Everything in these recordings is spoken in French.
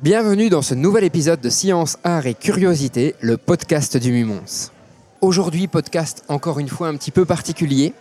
Bienvenue dans ce nouvel épisode de Science, Art et Curiosité, le podcast du Mumons. Aujourd'hui, podcast encore une fois un petit peu particulier.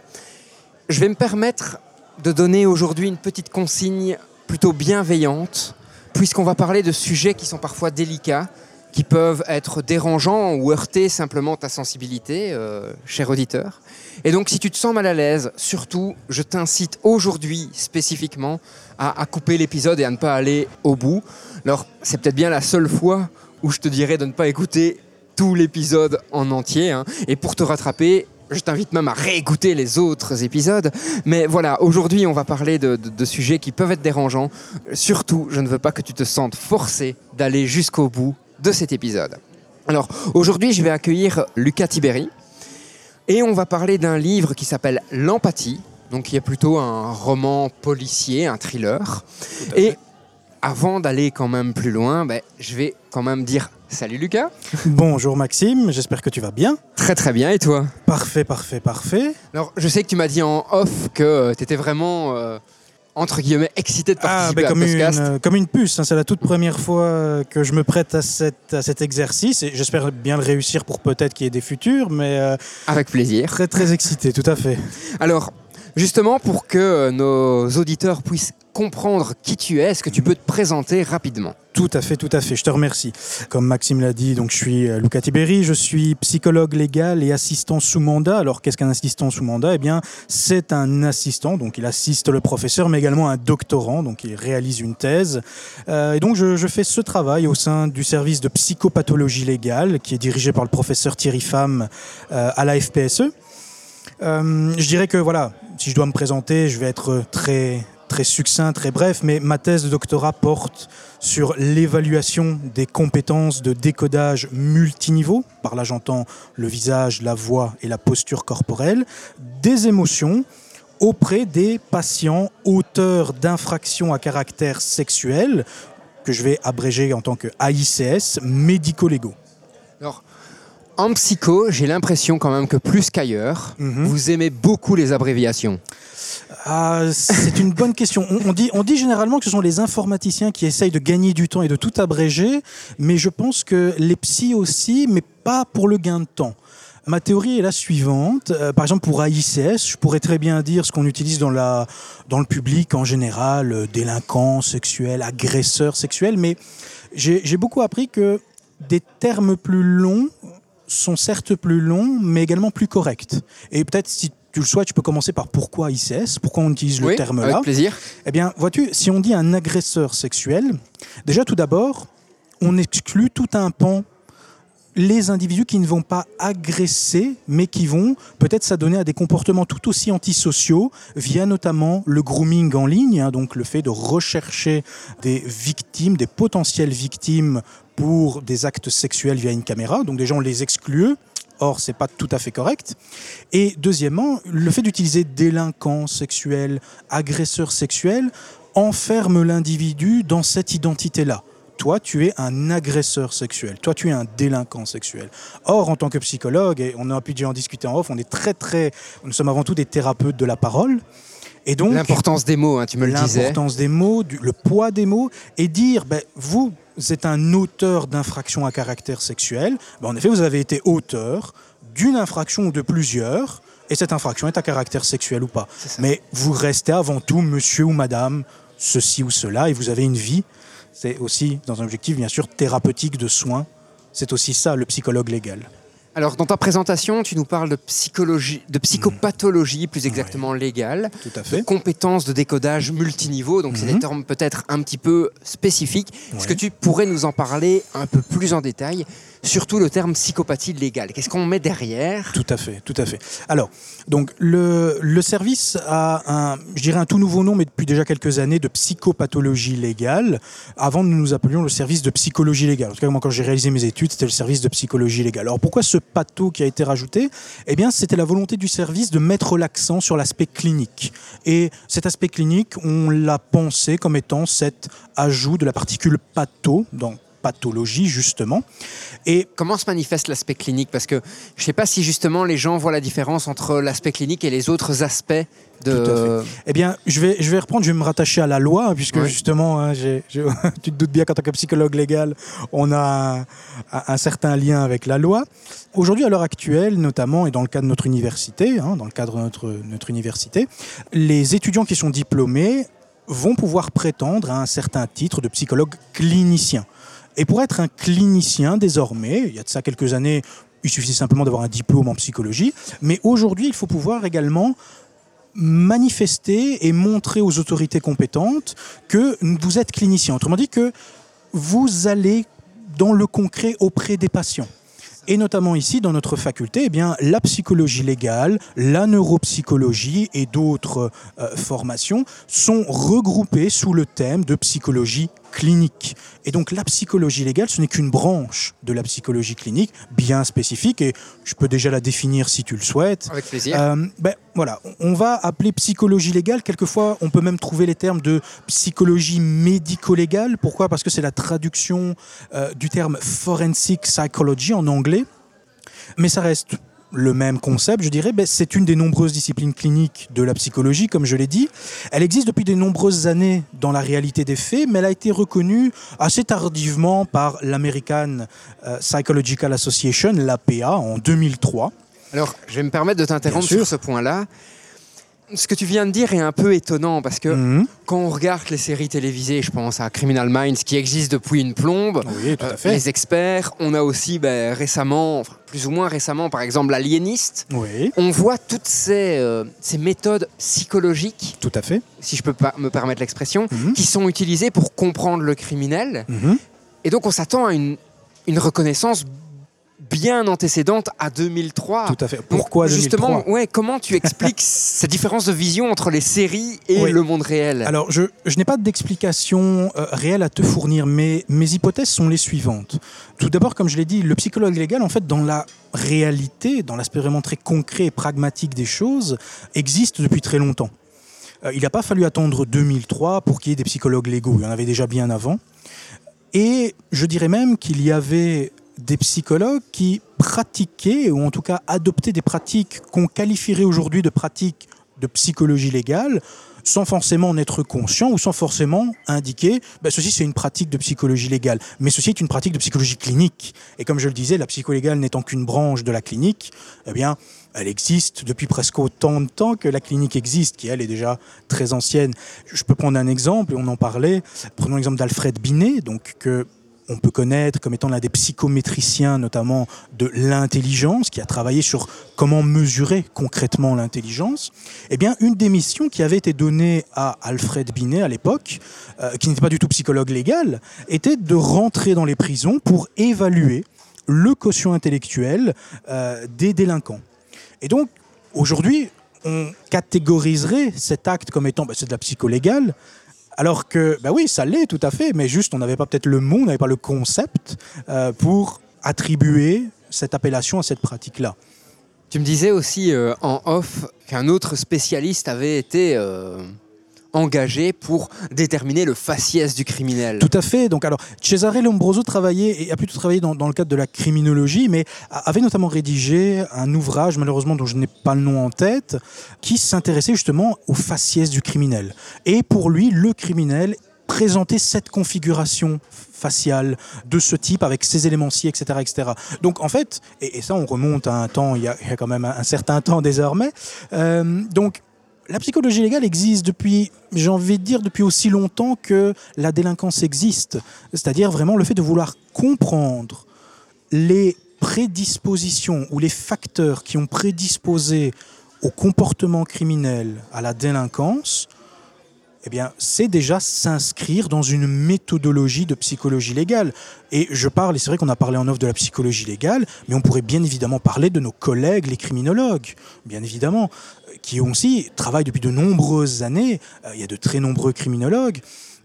Je vais me permettre de donner aujourd'hui une petite consigne plutôt bienveillante, puisqu'on va parler de sujets qui sont parfois délicats, qui peuvent être dérangeants ou heurter simplement ta sensibilité, euh, cher auditeur. Et donc, si tu te sens mal à l'aise, surtout, je t'incite aujourd'hui spécifiquement à, à couper l'épisode et à ne pas aller au bout. Alors, c'est peut-être bien la seule fois où je te dirais de ne pas écouter tout l'épisode en entier. hein. Et pour te rattraper, je t'invite même à réécouter les autres épisodes. Mais voilà, aujourd'hui, on va parler de, de- de sujets qui peuvent être dérangeants. Surtout, je ne veux pas que tu te sentes forcé d'aller jusqu'au bout de cet épisode. Alors, aujourd'hui, je vais accueillir Lucas Tiberi. Et on va parler d'un livre qui s'appelle L'empathie, donc qui est plutôt un roman policier, un thriller. Et avant d'aller quand même plus loin, ben, je vais quand même dire salut Lucas. Bonjour Maxime, j'espère que tu vas bien. Très très bien, et toi? Parfait, parfait, parfait. Alors, je sais que tu m'as dit en off que tu étais vraiment, euh, entre guillemets, excité de participer ben, à comme, ce une, podcast. euh, comme une puce, hein, c'est la toute première fois que je me prête à, cette- à cet exercice et j'espère bien le réussir pour peut-être qu'il y ait des futurs, mais euh, Avec plaisir. très très excité, tout à fait. Alors, justement, pour que euh, nos auditeurs puissent comprendre qui tu es, est-ce que tu peux te présenter rapidement Tout à fait, tout à fait, je te remercie. Comme Maxime l'a dit, donc je suis euh, Luca Tiberi, je suis psychologue légal et assistant sous mandat. Alors qu'est-ce qu'un assistant sous mandat? Eh bien, c'est un assistant, donc il assiste le professeur, mais également un doctorant, donc il réalise une thèse. Euh, et donc je, fais ce travail au sein du service de psychopathologie légale, qui est dirigé par le professeur Thierry Pham euh, à la FPSE. Je dirais que voilà, si je dois me présenter, je vais être très très succinct, très bref, mais ma thèse de doctorat porte sur l'évaluation des compétences de décodage multiniveau, par là j'entends le visage, la voix et la posture corporelle, des émotions auprès des patients auteurs d'infractions à caractère sexuel, que je vais abréger en tant que AICS, médico-légaux. Alors, en psycho, j'ai l'impression quand même que plus qu'ailleurs, Mhm. vous aimez beaucoup les abréviations. Ah, c'est une bonne question. On, dit, généralement que ce sont les informaticiens qui essayent de gagner du temps et de tout abréger, mais je pense que les psys aussi, mais pas pour le gain de temps. Ma théorie est la suivante. Euh, par exemple, pour AICS, je pourrais très bien dire ce qu'on utilise dans, le public en général, euh, délinquant sexuel, agresseur sexuel, mais j'ai beaucoup appris que des termes plus longs sont certes plus longs, mais également plus corrects. Et peut-être si tu le souhaites, tu peux commencer par pourquoi ICS, pourquoi on utilise le oui, terme là. avec plaisir. Eh bien, vois-tu, si on dit un agresseur sexuel, déjà tout d'abord, on exclut tout un pan les individus qui ne vont pas agresser, mais qui vont peut-être s'adonner à des comportements tout aussi antisociaux, via notamment le grooming en ligne, hein, donc le fait de rechercher des victimes, des potentielles victimes pour des actes sexuels via une caméra. Donc déjà, on les exclut. Or, c'est pas tout à fait correct. Et deuxièmement, le fait d'utiliser délinquant sexuel, agresseur sexuel, enferme l'individu dans cette identité-là. Toi, tu es un agresseur sexuel. Toi, tu es un délinquant sexuel. Or, en tant que psychologue, et on a pu déjà en discuter en off, on est très, très. Nous sommes avant tout des thérapeutes de la parole. Et donc, L'importance des mots, hein, tu me le disais. l'importance des mots, du- le poids des mots, et dire, ben, vous êtes un auteur d'infraction à caractère sexuel. Ben, en effet, vous avez été auteur d'une infraction ou de plusieurs, et cette infraction est à caractère sexuel ou pas. Mais vous restez avant tout monsieur ou madame, ceci ou cela, et vous avez une vie. C'est aussi, dans un objectif, bien sûr, thérapeutique de soins. C'est aussi ça, le psychologue légal. Alors, dans ta présentation, tu nous parles de psychologie, de psychopathologie, plus exactement légale, Tout à de fait. compétences de décodage multiniveau. Donc, c'est des Mhm. termes peut-être un petit peu spécifiques. Est-ce que tu pourrais nous en parler un peu plus en détail? Surtout le terme psychopathie légale. Qu'est-ce qu'on met derrière Tout à fait, tout à fait. Alors, donc le, le service a un, je dirais un tout nouveau nom, mais depuis déjà quelques années, de psychopathologie légale. Avant, nous nous appelions le service de psychologie légale. En tout cas, moi, quand j'ai réalisé mes études, c'était le service de psychologie légale. Alors, pourquoi ce patho qui a été rajouté? Eh bien, c'était la volonté du service de mettre l'accent sur l'aspect clinique. Et cet aspect clinique, on l'a pensé comme étant cet ajout de la particule patho dans pathologie justement. Et comment se manifeste l'aspect clinique? Parce que je ne sais pas si justement les gens voient la différence entre l'aspect clinique et les autres aspects de. Eh bien, je vais, je vais reprendre, je vais me rattacher à la loi, puisque justement, hein, tu te doutes bien qu'en tant que psychologue légal, on a un, certain lien avec la loi. Aujourd'hui, à l'heure actuelle, notamment, et dans le cadre de notre université, hein, dans le cadre de notre, notre université, les étudiants qui sont diplômés vont pouvoir prétendre à un certain titre de psychologue clinicien. Et pour être un clinicien désormais, il y a de ça quelques années, il suffisait simplement d'avoir un diplôme en psychologie, mais aujourd'hui il faut pouvoir également manifester et montrer aux autorités compétentes que vous êtes clinicien. Autrement dit que vous allez dans le concret auprès des patients. Et notamment ici, dans notre faculté, eh bien, la psychologie légale, la neuropsychologie et d'autres euh, formations sont regroupées sous le thème de psychologie clinique. Et donc la psychologie légale, ce n'est qu'une branche de la psychologie clinique bien spécifique, et je peux déjà la définir si tu le souhaites. Avec plaisir. Euh, ben, voilà, on va appeler psychologie légale, quelquefois on peut même trouver les termes de psychologie médico-légale. Pourquoi? Parce que c'est la traduction euh, du terme forensic psychology en anglais. Mais ça reste le même concept, je dirais, ben, c'est une des nombreuses disciplines cliniques de la psychologie, comme je l'ai dit. Elle existe depuis de nombreuses années dans la réalité des faits, mais elle a été reconnue assez tardivement par l'American euh, Psychological Association, l'APA, en 2003. Alors, je vais me permettre de t'interrompre sur ce point-là ce que tu viens de dire est un peu étonnant parce que mhm. quand on regarde les séries télévisées, je pense à Criminal Minds qui existe depuis une plombe, euh, les experts, on a aussi ben, récemment, plus ou moins récemment, par exemple l'aliéniste. On voit toutes ces, euh, ces, méthodes psychologiques, tout à fait, si je peux pas me permettre l'expression, mhm. qui sont utilisées pour comprendre le criminel. Mhm. Et donc on s'attend à une, une reconnaissance bien antécédente à 2003. Tout à fait. Pourquoi Justement, ouais, comment tu expliques cette différence de vision entre les séries et le monde réel? Alors, je, je n'ai pas d'explication euh, réelle à te fournir, mais mes hypothèses sont les suivantes. Tout d'abord, comme je l'ai dit, le psychologue légal, en fait, dans la réalité, dans l'aspect vraiment très concret et pragmatique des choses, existe depuis très longtemps. Euh, il n'a pas fallu attendre 2003 pour qu'il y ait des psychologues légaux. Il y en avait déjà bien avant. Et je dirais même qu'il y avait des psychologues qui pratiquaient, ou en tout cas adoptaient des pratiques qu'on qualifierait aujourd'hui de pratiques de psychologie légale, sans forcément en être conscient ou sans forcément indiquer ben, ceci c'est une pratique de psychologie légale, mais ceci est une pratique de psychologie clinique. Et comme je le disais, la psycholégale n'étant qu'une branche de la clinique, eh bien, elle existe depuis presque autant de temps que la clinique existe, qui elle est déjà très ancienne. Je peux prendre un exemple, et on en parlait. Prenons l'exemple d'Alfred Binet, donc que on peut connaître comme étant l'un des psychométriciens, notamment de l'intelligence, qui a travaillé sur comment mesurer concrètement l'intelligence, eh bien, une des missions qui avait été donnée à Alfred Binet à l'époque, euh, qui n'était pas du tout psychologue légal, était de rentrer dans les prisons pour évaluer le quotient intellectuel euh, des délinquants. Et donc, aujourd'hui, on catégoriserait cet acte comme étant, bah, c'est de la psycholégale, alors que, ben oui, ça l'est tout à fait, mais juste on n'avait pas peut-être le mot, on n'avait pas le concept euh, pour attribuer cette appellation à cette pratique-là. Tu me disais aussi euh, en off qu'un autre spécialiste avait été engagé pour déterminer le faciès du criminel. Tout à fait. Donc, alors, Cesare Lombroso travaillait, et a plutôt travaillé dans, le cadre de la criminologie, mais avait notamment rédigé un ouvrage, malheureusement dont je n'ai pas le nom en tête, qui s'intéressait justement au faciès du criminel. Et pour lui, le criminel présentait cette configuration faciale de ce type avec ces éléments-ci, etc., etc. Donc en fait, et, ça on remonte à un temps, il y a, quand même un, certain temps désormais, euh, donc la psychologie légale existe depuis, j'ai envie de dire, depuis aussi longtemps que la délinquance existe. C'est-à-dire vraiment le fait de vouloir comprendre les prédispositions ou les facteurs qui ont prédisposé au comportement criminel, à la délinquance, eh bien, c'est déjà s'inscrire dans une méthodologie de psychologie légale. Et je parle, et c'est vrai qu'on a parlé en offre de la psychologie légale, mais on pourrait bien évidemment parler de nos collègues, les criminologues, bien évidemment, euh, qui aussi travaillent depuis de nombreuses années. Euh, il y a de très nombreux criminologues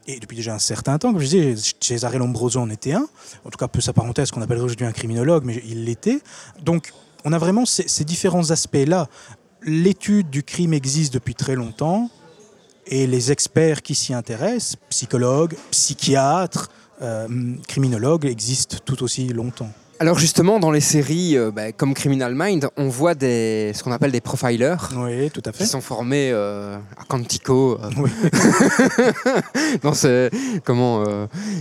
et depuis déjà un certain temps, comme je disais, Cesare Lombroso en était un, en tout cas peut s'apparenter à ce qu'on appellerait aujourd'hui un criminologue, mais il l'était. Donc on a vraiment ces différents aspects-là. L'étude du crime existe depuis très longtemps, et les experts qui s'y intéressent, psychologues, psychiatres, euh, criminologues, existent tout aussi longtemps. Alors justement, dans les séries euh, bah, comme Criminal Mind, on voit des, ce qu'on appelle des profilers. Oui, tout à fait. Qui sont formés euh, à Quantico, euh, Oui. dans ce, comment,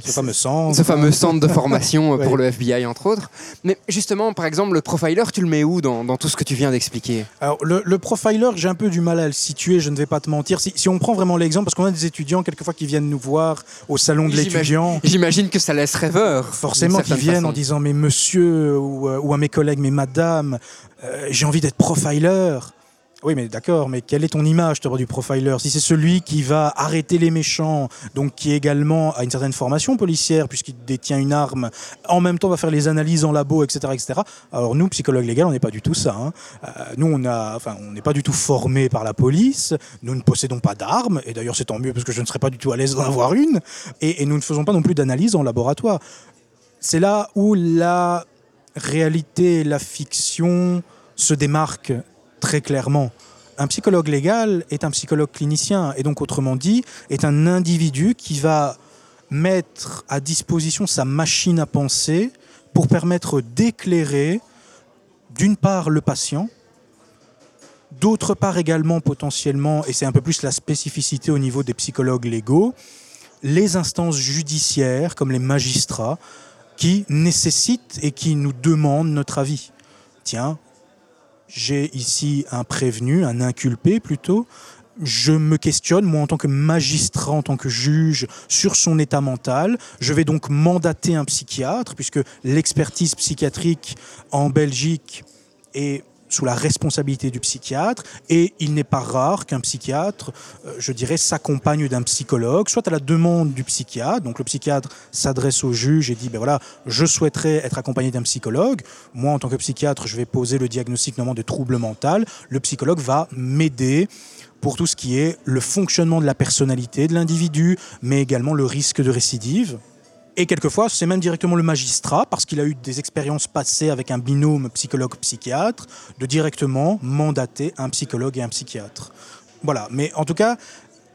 Ce fameux centre. ce fameux centre de formation Ouais. pour le FBI, entre autres. Mais justement, par exemple, le profiler, tu le mets où dans, dans tout ce que tu viens d'expliquer? Alors, le, le profiler, j'ai un peu du mal à le situer, je ne vais pas te mentir. Si, si on prend vraiment l'exemple, parce qu'on a des étudiants, quelquefois, qui viennent nous voir au salon de l'étudiant. J'imagine que ça laisse rêveur. Forcément, qui viennent façon. en disant Mais monsieur, ou, euh, ou à mes collègues, mais madame, euh, j'ai envie d'être profiler. Oui, mais d'accord, mais quelle est ton image d'abord du profiler? Si c'est celui qui va arrêter les méchants, donc qui également a une certaine formation policière, puisqu'il détient une arme, en même temps va faire les analyses en labo, etc. etc. Alors nous, psychologues légaux, on n'est pas du tout ça. hein. Euh, nous, on a, enfin, n'est pas du tout formés par la police, nous ne possédons pas d'armes, et d'ailleurs c'est tant mieux parce que je ne serais pas du tout à l'aise d'en avoir une, et, et nous ne faisons pas non plus d'analyse en laboratoire c'est là où la réalité et la fiction se démarquent très clairement. Un psychologue légal est un psychologue clinicien, et donc autrement dit, est un individu qui va mettre à disposition sa machine à penser pour permettre d'éclairer, d'une part, le patient, d'autre part également potentiellement, et c'est un peu plus la spécificité au niveau des psychologues légaux, les instances judiciaires, comme les magistrats, qui nécessitent et qui nous demandent notre avis. Tiens, j'ai ici un prévenu, un inculpé plutôt. Je me questionne, moi en tant que magistrat, en tant que juge, sur son état mental. Je vais donc mandater un psychiatre, puisque l'expertise psychiatrique en Belgique est sous la responsabilité du psychiatre, et il n'est pas rare qu'un psychiatre, euh, je dirais, s'accompagne d'un psychologue, soit à la demande du psychiatre, donc le psychiatre s'adresse au juge et dit, ben voilà, je souhaiterais être accompagné d'un psychologue, moi en tant que psychiatre, je vais poser le diagnostic notamment de trouble mental, le psychologue va m'aider pour tout ce qui est le fonctionnement de la personnalité de l'individu, mais également le risque de récidive. Et quelquefois, c'est même directement le magistrat, parce qu'il a eu des expériences passées avec un binôme psychologue-psychiatre, de directement mandater un psychologue et un psychiatre. Voilà, mais en tout cas,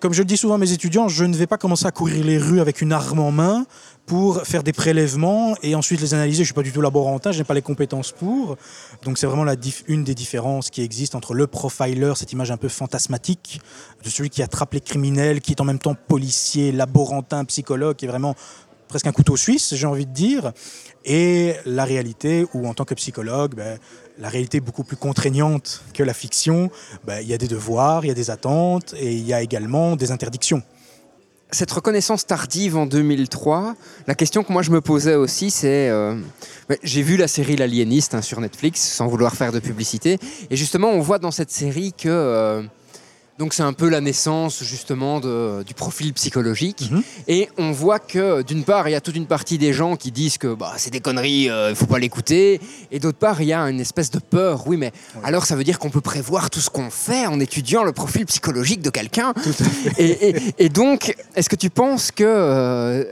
comme je le dis souvent à mes étudiants, je ne vais pas commencer à courir les rues avec une arme en main pour faire des prélèvements et ensuite les analyser. Je ne suis pas du tout laborantin, je n'ai pas les compétences pour. Donc c'est vraiment une des différences qui existent entre le profiler, cette image un peu fantasmatique de celui qui attrape les criminels, qui est en même temps policier, laborantin, psychologue, qui est vraiment presque un couteau suisse, j'ai envie de dire, et la réalité où en tant que psychologue, ben, la réalité est beaucoup plus contraignante que la fiction. Ben, Il y a des devoirs, il y a des attentes et il y a également des interdictions. Cette reconnaissance tardive en 2003, la question que moi je me posais aussi, c'est... euh, ouais, J'ai vu la série L'Aliéniste hein, sur Netflix, sans vouloir faire de publicité, et justement on voit dans cette série que... euh, donc c'est un peu la naissance justement de- du profil psychologique. Mhm. Et on voit que d'une part, il y a toute une partie des gens qui disent que bah, c'est des conneries, il ne faut pas l'écouter. Et d'autre part, il y a une espèce de peur. Oui, mais alors ça veut dire qu'on peut prévoir tout ce qu'on fait en étudiant le profil psychologique de quelqu'un? Et, et- et donc, est-ce que tu penses que euh,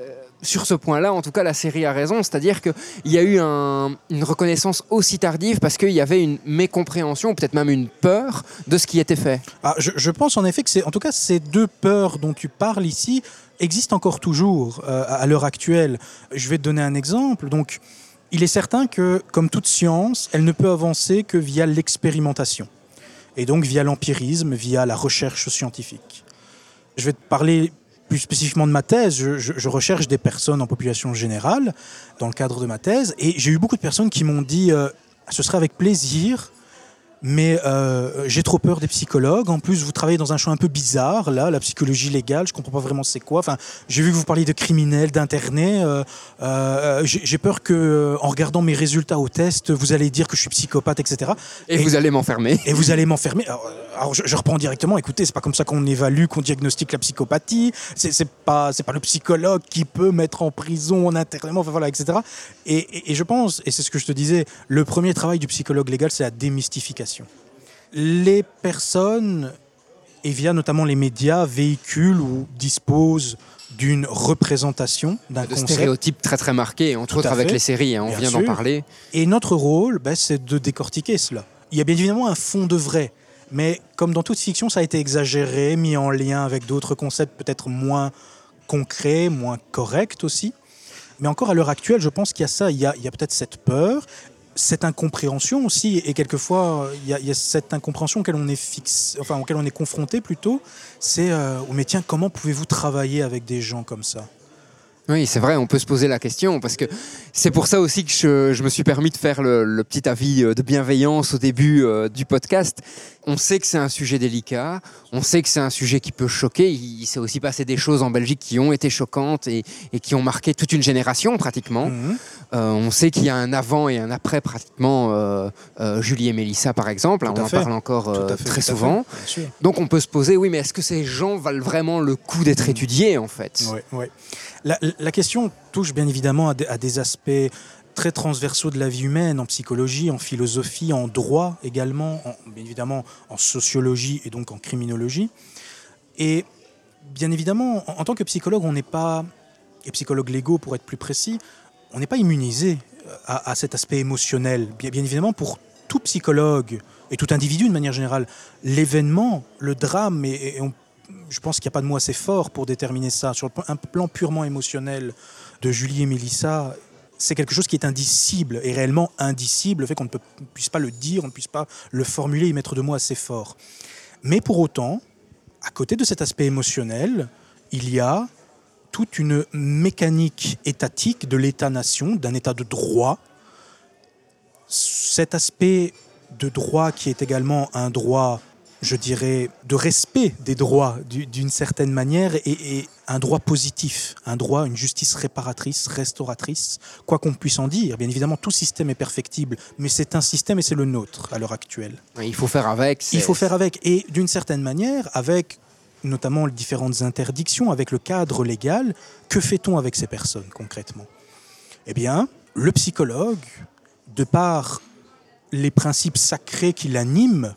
sur ce point-là, en tout cas, la série a raison, c'est-à-dire qu'il y a eu un- une reconnaissance aussi tardive parce qu'il y avait une mécompréhension, peut-être même une peur de ce qui était fait. Ah, je, pense en effet que c'est, en tout cas, ces deux peurs dont tu parles ici existent encore toujours euh, à l'heure actuelle. Je vais te donner un exemple. Donc, il est certain que, comme toute science, elle ne peut avancer que via l'expérimentation. Et donc via l'empirisme, via la recherche scientifique. Je vais te parler plus spécifiquement de ma thèse. Je, recherche des personnes en population générale dans le cadre de ma thèse. Et j'ai eu beaucoup de personnes qui m'ont dit euh, ce serait avec plaisir, mais euh, j'ai trop peur des psychologues. En plus, vous travaillez dans un champ un peu bizarre, là, la psychologie légale. Je comprends pas vraiment c'est quoi. Enfin, j'ai vu que vous parliez de criminels, d'internés. Euh, euh, j'ai peur que, en regardant mes résultats au test, vous allez dire que je suis psychopathe, etc. Et, vous allez m'enfermer. Et vous allez m'enfermer. Alors, je, reprends directement. Écoutez, c'est pas comme ça qu'on évalue, qu'on diagnostique la psychopathie. C'est pas, c'est pas le psychologue qui peut mettre en prison, en internement, enfin voilà, etc. Et, et je pense, et c'est ce que je te disais, le premier travail du psychologue légal, c'est la démystification les personnes, et via notamment les médias, véhiculent ou disposent d'une représentation d'un concept. stéréotypes très très marqués, entre autres avec les séries, hein, on vient d'en parler. Et notre rôle, ben, c'est de décortiquer cela. Il y a bien évidemment un fond de vrai, mais comme dans toute fiction, ça a été exagéré, mis en lien avec d'autres concepts peut-être moins concrets, moins corrects aussi. Mais encore à l'heure actuelle, je pense qu'il y a ça, il y a, il y a peut-être cette peur, cette incompréhension aussi, et quelquefois il y, a cette incompréhension auquel on est fixe, enfin auquel on est confronté plutôt, c'est euh, mais tiens comment pouvez-vous travailler avec des gens comme ça? Oui, c'est vrai, on peut se poser la question, parce que c'est pour ça aussi que je, me suis permis de faire le, petit avis euh, de bienveillance au début euh, du podcast. On sait que c'est un sujet délicat, on sait que c'est un sujet qui peut choquer. Il, s'est aussi passé des choses en Belgique qui ont été choquantes et, qui ont marqué toute une génération pratiquement. Mhm. Euh, on sait qu'il y a un avant et un après pratiquement Julie et Mélissa par exemple. on en parle encore très souvent. Donc on peut se poser, oui, mais est-ce que ces gens valent vraiment le coup d'être étudiés en fait? Oui, oui. La, question touche bien évidemment à, des aspects très transversaux de la vie humaine, en psychologie, en philosophie, en droit également, bien évidemment en sociologie et donc en criminologie. Et bien évidemment, en, tant que psychologue, on n'est pas, et psychologue légaux pour être plus précis, on n'est pas immunisé euh, à, cet aspect émotionnel. Bien, évidemment, pour tout psychologue et tout individu de manière générale, l'événement, le drame, et, je pense qu'il n'y a pas de mot assez fort pour déterminer ça. Sur un plan purement émotionnel de Julie et Mélissa, c'est quelque chose qui est indicible et réellement indicible, le fait qu'on ne, puisse pas le dire, on ne puisse pas le formuler, y mettre de mots assez forts. Mais pour autant, à côté de cet aspect émotionnel, il y a toute une mécanique étatique de l'État-nation, d'un État de droit. Cet aspect de droit qui est également un droit je dirais, de respect des droits d'une certaine manière et, un droit positif, un droit, une justice réparatrice, restauratrice, quoi qu'on puisse en dire. Bien évidemment, tout système est perfectible, mais c'est un système et c'est le nôtre à l'heure actuelle. Il faut faire avec. Il faut faire avec. Et d'une certaine manière, avec notamment les différentes interdictions, avec le cadre légal, que fait-on avec ces personnes concrètement? Eh bien, le psychologue, de par les principes sacrés qui l'animent,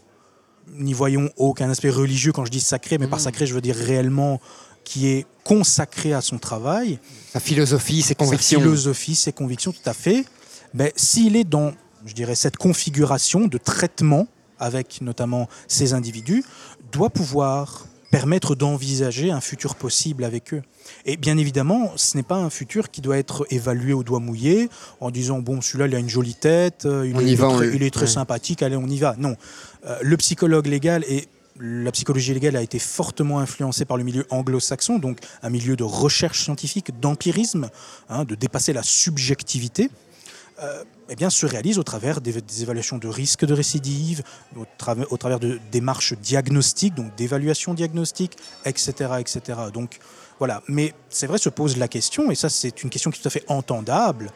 n'y voyons aucun aspect religieux quand je dis sacré, mais par mm. sacré, je veux dire réellement qui est consacré à son travail. Sa philosophie, ses convictions. Sa philosophie, ses convictions, tout à fait. Mais s'il est dans, je dirais, cette configuration de traitement avec notamment ces individus, doit pouvoir permettre d'envisager un futur possible avec eux. Et bien évidemment, ce n'est pas un futur qui doit être évalué au doigt mouillé en disant bon celui-là il a une jolie tête, euh, il, est, très, il est, très, sympathique, allez on y va. Non, le psychologue légal et la psychologie légale a été fortement influencée par le milieu anglo-saxon, donc un milieu de recherche scientifique, d'empirisme, hein, de dépasser la subjectivité. Euh, eh bien, se réalise au travers des, évaluations de risque de récidive, au, au travers de démarches diagnostiques, donc d'évaluation diagnostique, etc., etc. Donc voilà. Mais c'est vrai, se pose la question, et ça, c'est une question qui est tout à fait entendable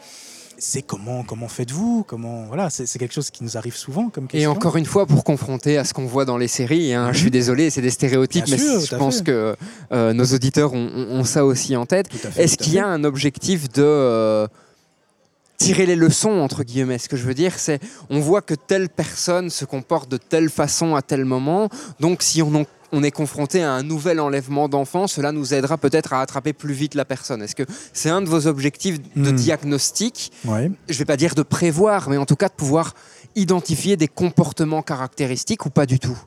c'est comment comment faites-vous? Comment voilà c'est quelque chose qui nous arrive souvent comme question. Et encore une fois pour confronter à ce qu'on voit dans les séries, hein, je suis mhm. désolé, c'est des stéréotypes, mais je pense que euh, nos auditeurs ont, ça aussi en tête. Est-ce qu'il y a un objectif de euh, tirer les leçons entre guillemets? Ce que je veux dire, c'est on voit que telle personne se comporte de telle façon à tel moment. Donc si on, on est confronté à un nouvel enlèvement d'enfants, cela nous aidera peut-être à attraper plus vite la personne. Est-ce que c'est un de vos objectifs de hmm. diagnostic? Je ne vais pas dire de prévoir, mais en tout cas de pouvoir identifier des comportements caractéristiques ou pas du tout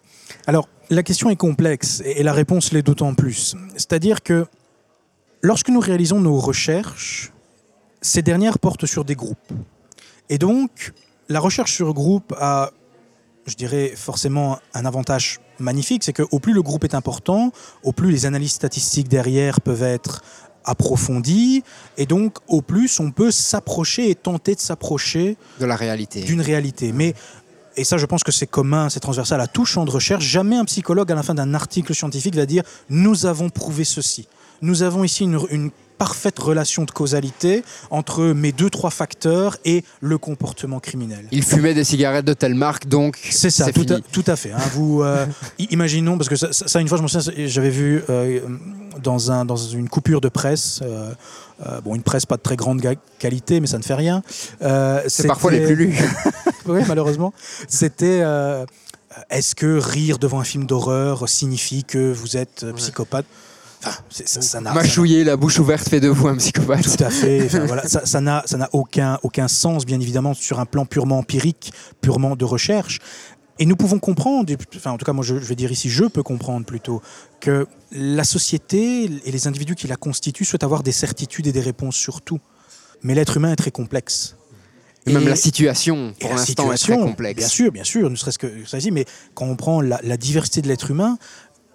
Alors, la question est complexe et la réponse l'est d'autant plus. C'est-à-dire que lorsque nous réalisons nos recherches, ces dernières portent sur des groupes. Et donc, la recherche sur groupe a, je dirais, forcément un avantage magnifique, c'est qu'au plus le groupe est important, au plus les analyses statistiques derrière peuvent être approfondies, et donc au plus on peut s'approcher et tenter de s'approcher de la réalité. D'une réalité. Mais et ça je pense que c'est commun, c'est transversal à tout champ de recherche, jamais un psychologue à la fin d'un article scientifique va dire nous avons prouvé ceci. Nous avons ici une, une parfaite relation de causalité entre mes deux, trois facteurs et le comportement criminel. Il fumait des cigarettes de telle marque, donc C'est ça, tout à, fini. tout à fait. hein. Vous, euh, imaginons, parce que ça, une fois, je me souviens, j'avais vu euh, dans, un, dans une coupure de presse, euh, euh, bon, une presse pas de très grande qualité, mais ça ne fait rien. Euh, C'est parfois les plus lus. oui, malheureusement. C'était. euh, Est-ce que rire devant un film d'horreur signifie que vous êtes psychopathe? Enfin, ça ça Mâchouiller la bouche ouverte fait de vous un psychopathe. tout à fait. Enfin, voilà, ça n'a ça n'a aucun, aucun sens, bien évidemment, sur un plan purement empirique, purement de recherche. Et nous pouvons comprendre, enfin en tout cas moi je, je vais dire ici, je peux comprendre plutôt, que la société et les individus qui la constituent souhaitent avoir des certitudes et des réponses sur tout. Mais l'être humain est très complexe. Et même la situation, pour l'instant, est très complexe. Bien sûr, bien sûr, ne serait-ce que ça dit, mais quand on prend la, la diversité de l'être humain,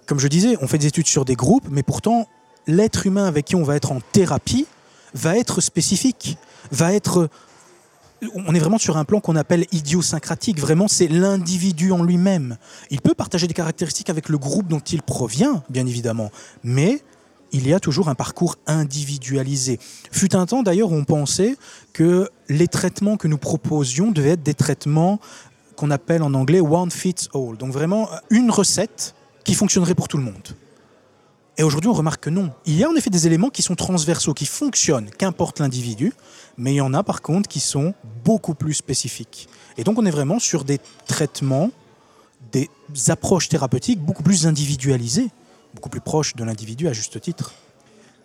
comme je disais, on fait des études sur des groupes, mais pourtant, l'être humain avec qui on va être en thérapie va être spécifique, va être. On est vraiment sur un plan qu'on appelle idiosyncratique. Vraiment, c'est l'individu en lui-même. Il peut partager des caractéristiques avec le groupe dont il provient, bien évidemment, mais il y a toujours un parcours individualisé. Fut un temps d'ailleurs où on pensait que les traitements que nous proposions devaient être des traitements qu'on appelle en anglais one fits all. Donc vraiment une recette qui fonctionnerait pour tout le monde. Et aujourd'hui, on remarque que non. Il y a en effet des éléments qui sont transversaux, qui fonctionnent, qu'importe l'individu, mais il y en a par contre qui sont beaucoup plus spécifiques. Et donc on est vraiment sur des traitements, des approches thérapeutiques beaucoup plus individualisées, beaucoup plus proches de l'individu à juste titre.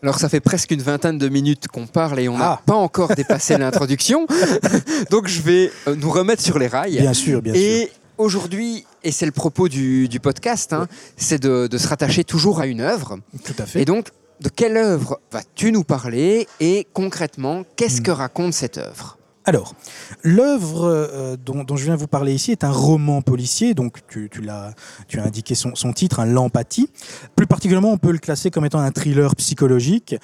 Alors ça fait presque une vingtaine de minutes qu'on parle et on n'a Ah. pas encore dépassé l'introduction. Donc je vais euh, nous remettre sur les rails. Bien sûr, bien sûr. Aujourd'hui, et c'est le propos du, du podcast, hein, c'est de, de se rattacher toujours à une œuvre. Tout à fait. Et donc, de quelle œuvre vas-tu nous parler et concrètement, qu'est-ce que raconte cette œuvre? Alors, l'œuvre euh, dont, dont je viens vous parler ici est un roman policier, donc tu, tu l'as, tu as indiqué son, son titre, un L'empathie. Plus particulièrement, on peut le classer comme étant un thriller psychologique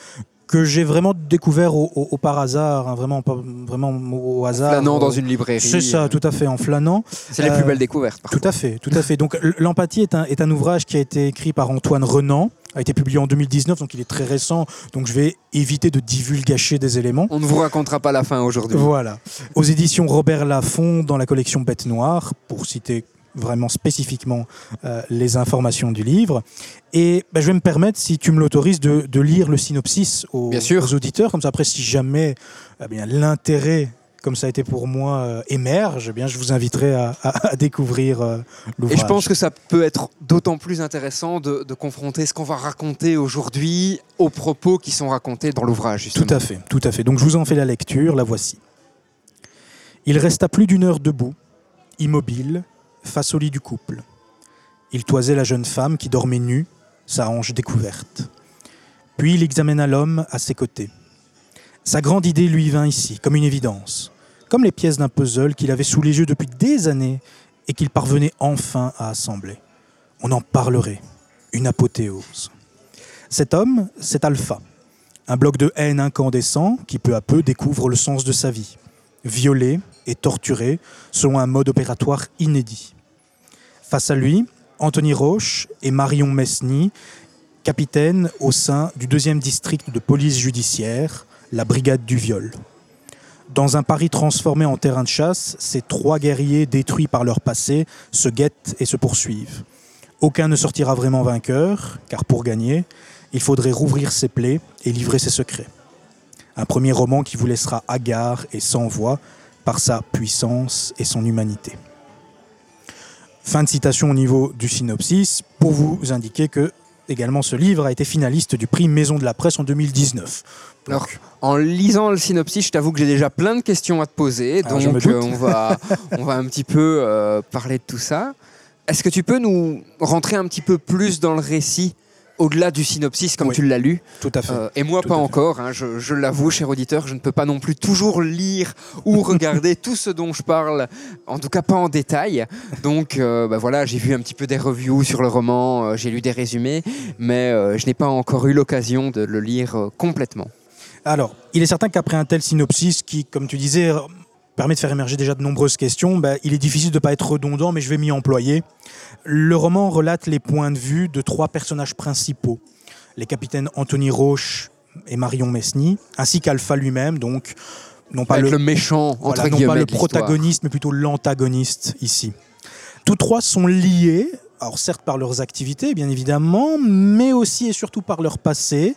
que j'ai vraiment découvert au, au- au par hasard, hein, vraiment, pas- vraiment au hasard. Flânant dans Euh, une librairie. C'est ça, tout à fait, en flânant. C'est les Euh, plus belles découvertes. parfois. Tout à fait, tout à fait. Donc l'empathie est un, est un ouvrage qui a été écrit par Antoine Renan, a été publié en 2019, donc il est très récent, donc je vais éviter de divulgacher des éléments. On ne vous racontera pas la fin aujourd'hui. Voilà. Aux éditions Robert Laffont, dans la collection Bête Noire, pour citer vraiment spécifiquement euh, les informations du livre. Et ben, je vais me permettre, si tu me l'autorises, de, de lire le synopsis aux, Bien sûr. aux auditeurs. Comme ça, après, si jamais eh bien, l'intérêt, comme ça a été pour moi, euh, émerge, eh bien, je vous inviterai à, à- à découvrir euh, Et l'ouvrage. je pense que ça peut être d'autant plus intéressant de, de confronter ce qu'on va raconter aujourd'hui aux propos qui sont racontés dans l'ouvrage. justement. Tout à fait, tout à fait. Donc je vous en fais la lecture, la voici. Il resta plus d'une heure debout, immobile, face au lit du couple. Il toisait la jeune femme qui dormait nue, sa hanche découverte. Puis il examina l'homme à ses côtés. Sa grande idée lui vint ici, comme une évidence, comme les pièces d'un puzzle qu'il avait sous les yeux depuis des années et qu'il parvenait enfin à assembler. On en parlerait, une apothéose. Cet homme, c'est Alpha, un bloc de haine incandescent qui peu à peu découvre le sens de sa vie, violé et torturé selon un mode opératoire inédit. Face à lui, Anthony Roche et Marion Mesny, capitaines au sein du deuxième district de police judiciaire, la brigade du viol. Dans un Paris transformé en terrain de chasse, ces trois guerriers détruits par leur passé se guettent et se poursuivent. Aucun ne sortira vraiment vainqueur, car pour gagner, il faudrait rouvrir ses plaies et livrer ses secrets. Un premier roman qui vous laissera hagard et sans voix par sa puissance et son humanité. Fin de citation au niveau du synopsis pour vous indiquer que également ce livre a été finaliste du prix Maison de la Presse en 2019. Donc, Alors, en lisant le synopsis, je t'avoue que j'ai déjà plein de questions à te poser, Ah, donc euh, on, va, on va un petit peu euh, parler de tout ça. Est-ce que tu peux nous rentrer un petit peu plus dans le récit, au-delà du synopsis, comme Oui. tu l'as lu tout à fait. Euh, Et moi, Tout pas encore, hein, je, je l'avoue, cher auditeur, je ne peux pas non plus toujours lire ou regarder tout ce dont je parle, en tout cas pas en détail. Donc euh, bah voilà, j'ai vu un petit peu des reviews sur le roman, euh, j'ai lu des résumés, mais euh, je n'ai pas encore eu l'occasion de le lire euh, complètement. Alors, il est certain qu'après un tel synopsis qui, comme tu disais, permet de faire émerger déjà de nombreuses questions. Ben, il est difficile de ne pas être redondant, mais je vais m'y employer. Le roman relate les points de vue de trois personnages principaux les capitaines Anthony Roche et Marion Mesny, ainsi qu'Alpha lui-même, donc non pas le, le méchant, entre voilà, non pas le protagoniste, mais plutôt l'antagoniste ici. Tous trois sont liés, alors certes par leurs activités, bien évidemment, mais aussi et surtout par leur passé,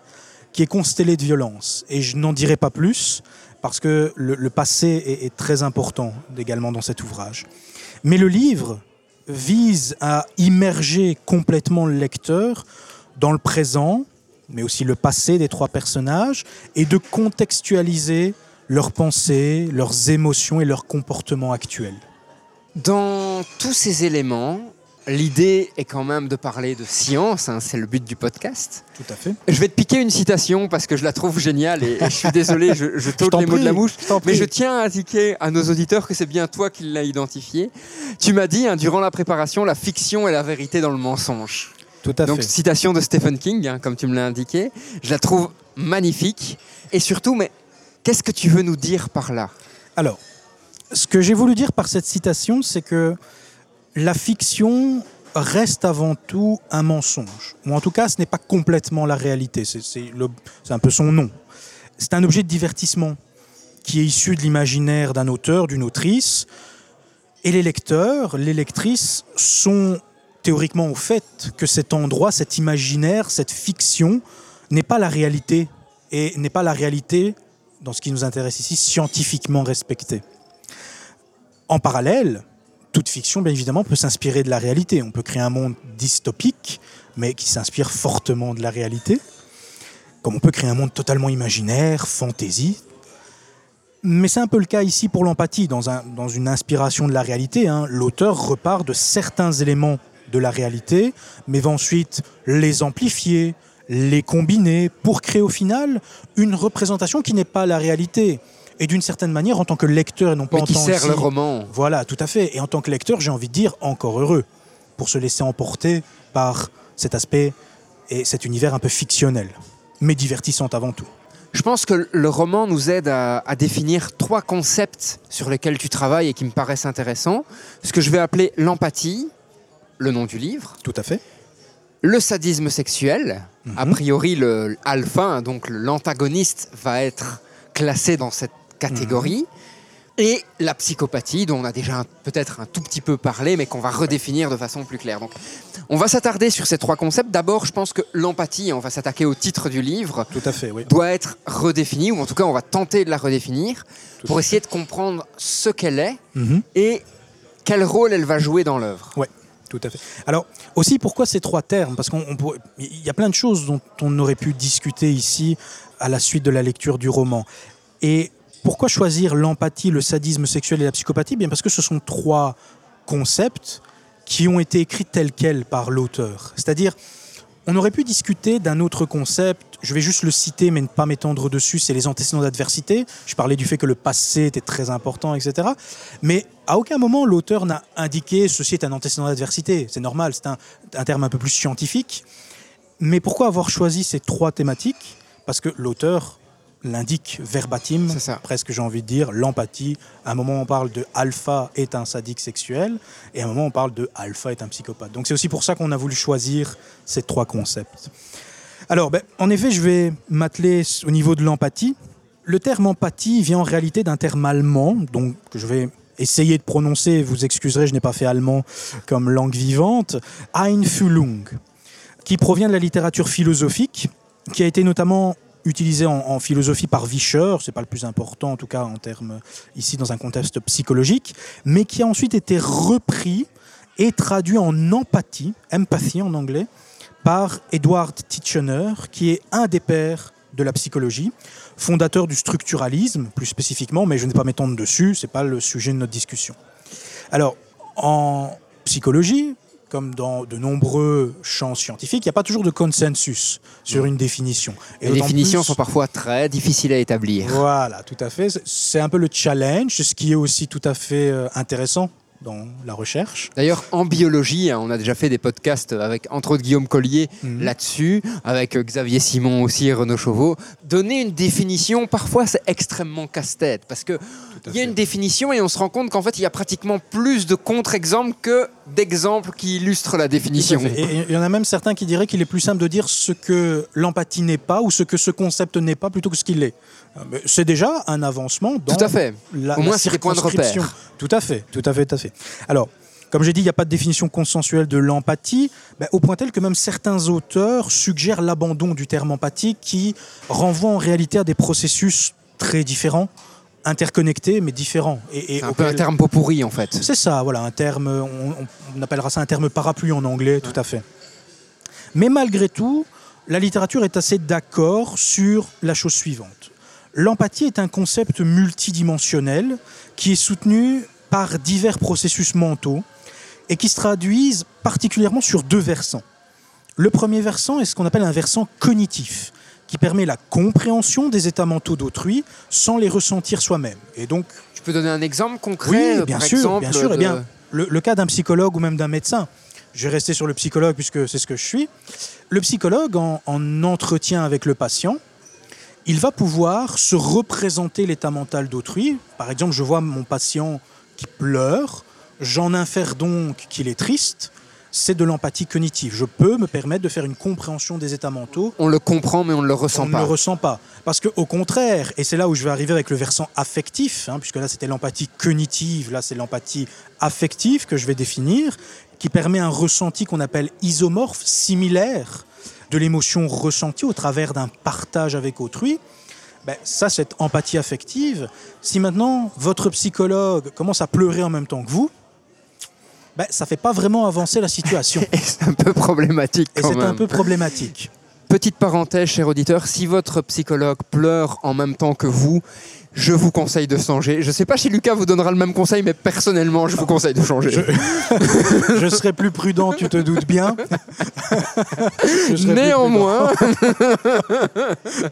qui est constellé de violence. Et je n'en dirai pas plus, parce que le, passé est, est très important également dans cet ouvrage. Mais le livre vise à immerger complètement le lecteur dans le présent, mais aussi le passé des trois personnages, et de contextualiser leurs pensées, leurs émotions et leurs comportements actuels. Dans tous ces éléments, l'idée est quand même de parler de science, hein, c'est le but du podcast. Tout à fait. Je vais te piquer une citation parce que je la trouve géniale et, et je suis désolé, je, je t'en les mots de la mouche. je Mais je tiens à indiquer à nos auditeurs que c'est bien toi qui l'as identifié. Tu m'as dit, hein, durant la préparation, la fiction et la vérité dans le mensonge. Tout à Donc, fait. citation de Stephen King, hein, comme tu me l'as indiqué. Je la trouve magnifique. Et surtout, mais qu'est-ce que tu veux nous dire par là? Alors, ce que j'ai voulu dire par cette citation, c'est que la fiction reste avant tout un mensonge. Ou en tout cas, ce n'est pas complètement la réalité. C'est un peu son nom. C'est un objet de divertissement qui est issu de l'imaginaire d'un auteur, d'une autrice. Et les lecteurs, les lectrices sont théoriquement au fait que cet endroit, cet imaginaire, cette fiction n'est pas la réalité. Et n'est pas la réalité, dans ce qui nous intéresse ici, scientifiquement respectée. En parallèle, toute fiction, bien évidemment, peut s'inspirer de la réalité. On peut créer un monde dystopique, mais qui s'inspire fortement de la réalité. Comme on peut créer un monde totalement imaginaire, fantaisie. Mais c'est un peu le cas ici pour l'empathie. Dans, un- dans une inspiration de la réalité, hein, l'auteur repart de certains éléments de la réalité, mais va ensuite les amplifier, les combiner pour créer au final une représentation qui n'est pas la réalité. Et d'une certaine manière, en tant que lecteur et non pas Mais en qui tant sert aussi- le roman voilà, tout à fait. Et en tant que lecteur, j'ai envie de dire encore heureux pour se laisser emporter par cet aspect et cet univers un peu fictionnel, mais divertissant avant tout. Je pense que le roman nous aide à, à définir trois concepts sur lesquels tu travailles et qui me paraissent intéressants. Ce que je vais appeler l'empathie, le nom du livre, Tout à fait. le sadisme sexuel. Mhm. A priori, le alpha, donc l'antagoniste, va être classé dans cette catégorie. Et la psychopathie, dont on a déjà peut-être un tout petit peu parlé, mais qu'on va redéfinir de façon plus claire. Donc, on va s'attarder sur ces trois concepts. D'abord, je pense que l'empathie, on va s'attaquer au titre du livre, Tout à fait, oui. doit être redéfinie, ou en tout cas, on va tenter de la redéfinir Tout pour essayer de comprendre ce qu'elle est Mhm. et quel rôle elle va jouer dans l'œuvre. Tout à fait. Alors, aussi, pourquoi ces trois termes? Parce qu'il y a plein de choses dont on aurait pu discuter ici à la suite de la lecture du roman. Et pourquoi choisir l'empathie, le sadisme sexuel et la psychopathie? Bien parce que ce sont trois concepts qui ont été écrits tels quels par l'auteur. C'est-à-dire, on aurait pu discuter d'un autre concept, je vais juste le citer mais ne pas m'étendre dessus, c'est les antécédents d'adversité. Je parlais du fait que le passé était très important, etc. Mais à aucun moment l'auteur n'a indiqué ceci est un antécédent d'adversité. C'est normal, c'est un, un terme un peu plus scientifique. Mais pourquoi avoir choisi ces trois thématiques? Parce que l'auteur l'indique verbatim, presque j'ai envie de dire, l'empathie. À un moment on parle de alpha est un sadique sexuel, et à un moment on parle de alpha est un psychopathe. Donc c'est aussi pour ça qu'on a voulu choisir ces trois concepts. Alors, ben, en effet, je vais m'atteler au niveau de l'empathie. Le terme empathie vient en réalité d'un terme allemand, donc que je vais essayer de prononcer. Vous excuserez, je n'ai pas fait allemand comme langue vivante. Einfühlung, qui provient de la littérature philosophique, qui a été notamment utilisée en, philosophie par Vischer, c'est pas le plus important en tout cas en termes ici dans un contexte psychologique, mais qui a ensuite été repris et traduit en empathie, empathy en anglais, par Edward Titchener, qui est un des pères de la psychologie, fondateur du structuralisme, plus spécifiquement, mais je ne vais pas m'étendre dessus, c'est pas le sujet de notre discussion. Alors, en psychologie, comme dans de nombreux champs scientifiques, il n'y a pas toujours de consensus sur une définition. Et Les définitions plus- sont parfois très difficiles à établir. Voilà, tout à fait. C'est- C'est un peu le challenge, ce qui est aussi tout à fait euh, intéressant dans la recherche. D'ailleurs, en biologie, hein, on a déjà fait des podcasts avec, entre autres, Guillaume Collier Mhm. là-dessus, avec euh, Xavier Simon aussi et Renaud Chauveau. Donner une définition, parfois, c'est extrêmement casse-tête, parce que il y a une définition et on se rend compte qu'en fait, il y a pratiquement plus de contre-exemples que d'exemples qui illustrent la définition. Et il y en a même certains qui diraient qu'il est plus simple de dire ce que l'empathie n'est pas ou ce que ce concept n'est pas plutôt que ce qu'il est. Mais C'est déjà un avancement dans Tout à fait. la, Au moins, c'est des points de repère. Tout à fait, tout à fait, tout à fait. Alors, comme j'ai dit, il n'y a pas de définition consensuelle de l'empathie, au point tel que même certains auteurs suggèrent l'abandon du terme empathie qui renvoie en réalité à des processus très différents, interconnectés mais différents. Et, et C'est un peu un terme pot pourri, en fait. c'est ça, voilà, un terme, on, on- on appellera ça un terme parapluie en anglais, tout à fait. Mais malgré tout, la littérature est assez d'accord sur la chose suivante. L'empathie est un concept multidimensionnel qui est soutenu par divers processus mentaux et qui se traduisent particulièrement sur deux versants. Le premier versant est ce qu'on appelle un versant cognitif, qui permet la compréhension des états mentaux d'autrui sans les ressentir soi-même. Et donc, Tu peux donner un exemple concret, oui, euh, bien par sûr, exemple bien sûr. Eh bien, le, le cas d'un psychologue ou même d'un médecin. Je vais rester sur le psychologue puisque c'est ce que je suis. Le psychologue, en, en entretien avec le patient, il va pouvoir se représenter l'état mental d'autrui. Par exemple, je vois mon patient qui pleure, j'en infère donc qu'il est triste. C'est de l'empathie cognitive. Je peux me permettre de faire une compréhension des états mentaux On le comprend, mais on ne le ressent on ne pas. le ressent pas. Parce qu'au contraire, et c'est là où je vais arriver avec le versant affectif, hein, puisque là c'était l'empathie cognitive, là c'est l'empathie affective que je vais définir, qui permet un ressenti qu'on appelle isomorphe, similaire de l'émotion ressentie au travers d'un partage avec autrui. Ben, ça, cette empathie affective, si maintenant votre psychologue commence à pleurer en même temps que vous, ben, ça ne fait pas vraiment avancer la situation. Et c'est un peu problématique Et c'est un peu problématique. Petite parenthèse, cher auditeur, si votre psychologue pleure en même temps que vous, je vous conseille de changer. Je ne sais pas si Lucas vous donnera le même conseil, mais personnellement, je vous conseille de changer. Je serai plus prudent, tu te doutes bien. Néanmoins,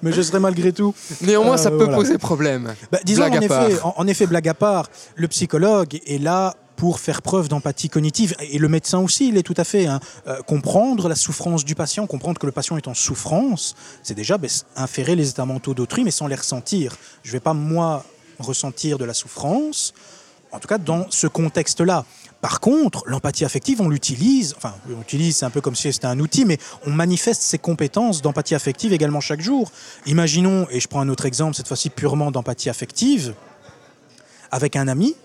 mais je serai malgré tout. néanmoins, ça Euh, peut voilà. poser problème. Bah, disons effet, en, en effet, blague à part, le psychologue est là pour faire preuve d'empathie cognitive et le médecin aussi, il est tout à fait hein, euh, comprendre la souffrance du patient, comprendre que le patient est en souffrance, c'est déjà ben, inférer les états mentaux d'autrui, mais sans les ressentir. Je ne vais pas moi ressentir de la souffrance, en tout cas dans ce contexte-là. Par contre, l'empathie affective, on l'utilise, enfin, on l'utilise, c'est un peu comme si c'était un outil, mais on manifeste ses compétences d'empathie affective également chaque jour. Imaginons, et je prends un autre exemple, cette fois-ci purement d'empathie affective, avec un ami.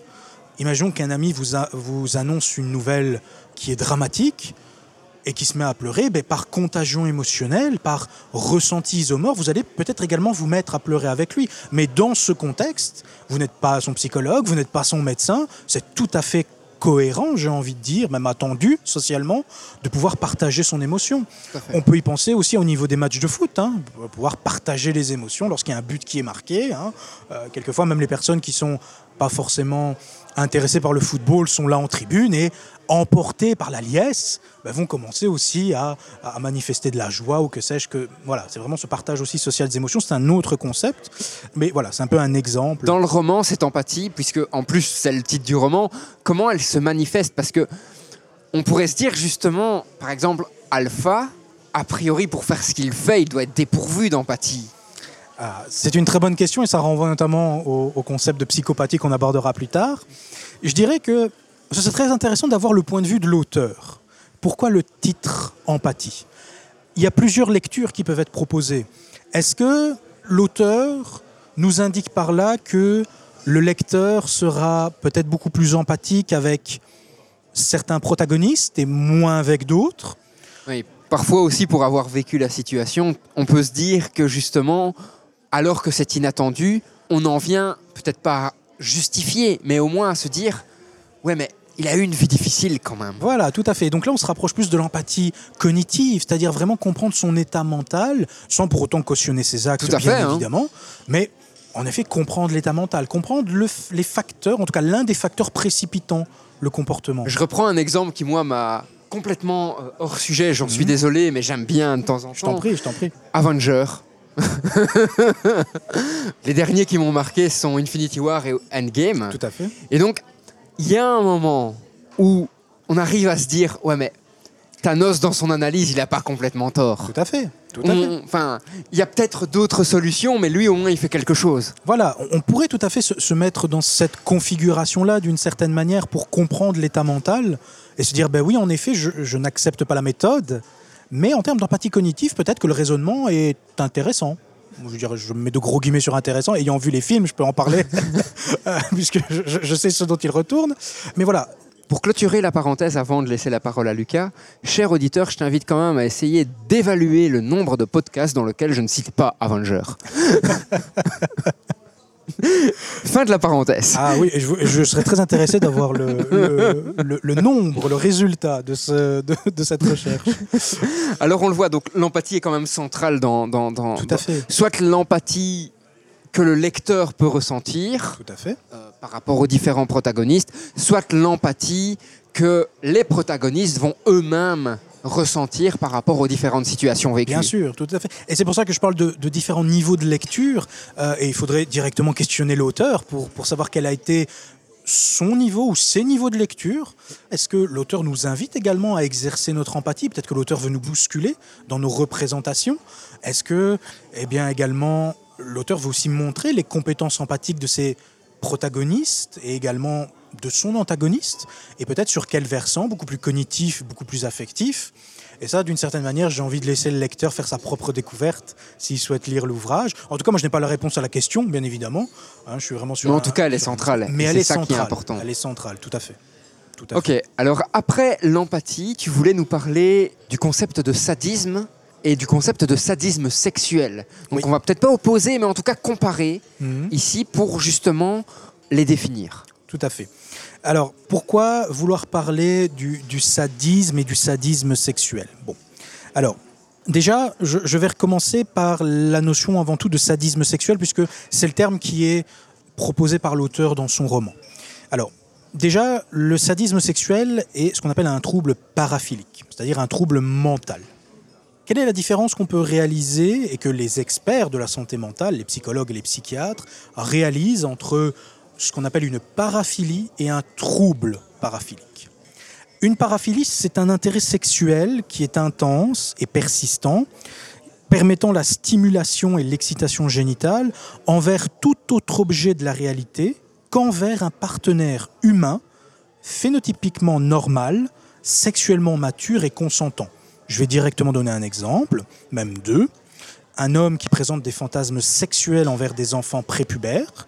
Imaginons qu'un ami vous, a- vous annonce une nouvelle qui est dramatique et qui se met à pleurer, ben, par contagion émotionnelle, par ressenti isomorphe, vous allez peut-être également vous mettre à pleurer avec lui. Mais dans ce contexte, vous n'êtes pas son psychologue, vous n'êtes pas son médecin, c'est tout à fait cohérent, j'ai envie de dire, même attendu socialement, de pouvoir partager son émotion. On peut y penser aussi au niveau des matchs de foot, hein, pouvoir partager les émotions lorsqu'il y a un but qui est marqué. hein. Euh, quelquefois, même les personnes qui sont pas forcément intéressées par le football sont là en tribune et emportées par la liesse, ben, vont commencer aussi à, à manifester de la joie ou que sais-je. Que voilà, c'est vraiment ce partage aussi social des émotions. C'est un autre concept, mais voilà, c'est un peu un exemple. Dans le roman, cette empathie, puisque en plus c'est le titre du roman, comment elle se manifeste? Parce que on pourrait se dire justement, par exemple, Alpha, a priori pour faire ce qu'il fait, il doit être dépourvu d'empathie. Ah, C'est une très bonne question et ça renvoie notamment au, concept de psychopathie qu'on abordera plus tard. Je dirais que ce serait très intéressant d'avoir le point de vue de l'auteur. Pourquoi le titre Empathie? Il y a plusieurs lectures qui peuvent être proposées. Est-ce que l'auteur nous indique par là que le lecteur sera peut-être beaucoup plus empathique avec certains protagonistes et moins avec d'autres? Oui, parfois aussi pour avoir vécu la situation, on peut se dire que justement, alors que c'est inattendu, on en vient peut-être pas à justifier, mais au moins à se dire, ouais mais il a eu une vie difficile quand même. Voilà, tout à fait. Donc là, on se rapproche plus de l'empathie cognitive, c'est-à-dire vraiment comprendre son état mental, sans pour autant cautionner ses actes, Tout à bien fait, hein. évidemment, mais en effet, comprendre l'état mental, comprendre le les facteurs, en tout cas l'un des facteurs précipitant le comportement. Je reprends un exemple qui moi m'a complètement euh, hors sujet, j'en suis désolé, mais j'aime bien de temps en Mhm. Je t'en temps. prie, je t'en prie. Avenger. Les derniers qui m'ont marqué sont Infinity War et Endgame. Tout à fait. Et donc, il y a un moment où on arrive à se dire, ouais, mais Thanos, dans son analyse, il n'a pas complètement tort. Tout à fait. Tout à fait. On- Enfin, il y a peut-être d'autres solutions, mais lui, au moins, il fait quelque chose. Voilà, on- on pourrait tout à fait se, se mettre dans cette configuration-là d'une certaine manière pour comprendre l'état mental et se dire, ben oui, en effet, je, je n'accepte pas la méthode, mais en termes d'empathie cognitive, peut-être que le raisonnement est intéressant. Je, veux dire, je mets de gros guillemets sur intéressant. Ayant vu les films, je peux en parler, euh, puisque je, je- je sais ce dont il retourne. Mais voilà, Pour clôturer la parenthèse avant de laisser la parole à Lucas, cher auditeur, je t'invite quand même à essayer d'évaluer le nombre de podcasts dans lesquels je ne cite pas Avenger. fin de la parenthèse. Ah oui, je, je serais très intéressé d'avoir le, le- le- le nombre, le résultat de, ce, de, de cette recherche. Alors on le voit, donc l'empathie est quand même centrale dans... dans, dans- Tout à dans- fait. Soit l'empathie que le lecteur peut ressentir Tout à fait. euh, par rapport aux différents protagonistes, soit l'empathie que les protagonistes vont eux-mêmes ressentir par rapport aux différentes situations vécues. Bien sûr, tout à fait. Et c'est pour ça que je parle de, différents niveaux de lecture. euh, et il faudrait directement questionner l'auteur pour, pour savoir quel a été son niveau ou ses niveaux de lecture. Est-ce que l'auteur nous invite également à exercer notre empathie? Peut-être que l'auteur veut nous bousculer dans nos représentations. Est-ce que, eh bien, également, l'auteur veut aussi montrer les compétences empathiques de ses protagonistes et également de son antagoniste Et peut-être sur quel versant Beaucoup plus cognitif, beaucoup plus affectif et ça, d'une certaine manière, j'ai envie de laisser le lecteur faire sa propre découverte s'il souhaite lire l'ouvrage. En tout cas, moi, je n'ai pas la réponse à la question, bien évidemment. Hein, je suis vraiment sur. Mais en un- tout cas, elle est centrale. Mais elle c'est est ça qui est centrale. important. Elle est centrale, tout à fait. Tout à Ok, fait. alors après l'empathie, tu voulais nous parler du concept de sadisme et du concept de sadisme sexuel. Donc Oui. on va peut-être pas opposer, mais en tout cas comparer Mhm. ici pour justement les définir. Tout à fait. Alors, pourquoi vouloir parler du, sadisme et du sadisme sexuel? Bon, alors, déjà, je, je vais recommencer par la notion avant tout de sadisme sexuel, puisque c'est le terme qui est proposé par l'auteur dans son roman. Alors, déjà, le sadisme sexuel est ce qu'on appelle un trouble paraphilique, c'est-à-dire un trouble mental. Quelle est la différence qu'on peut réaliser et que les experts de la santé mentale, les psychologues et les psychiatres, réalisent entre ce qu'on appelle une paraphilie et un trouble paraphilique Une paraphilie, c'est un intérêt sexuel qui est intense et persistant, permettant la stimulation et l'excitation génitale envers tout autre objet de la réalité qu'envers un partenaire humain phénotypiquement normal, sexuellement mature et consentant. Je vais directement donner un exemple, même deux. Un homme qui présente des fantasmes sexuels envers des enfants prépubères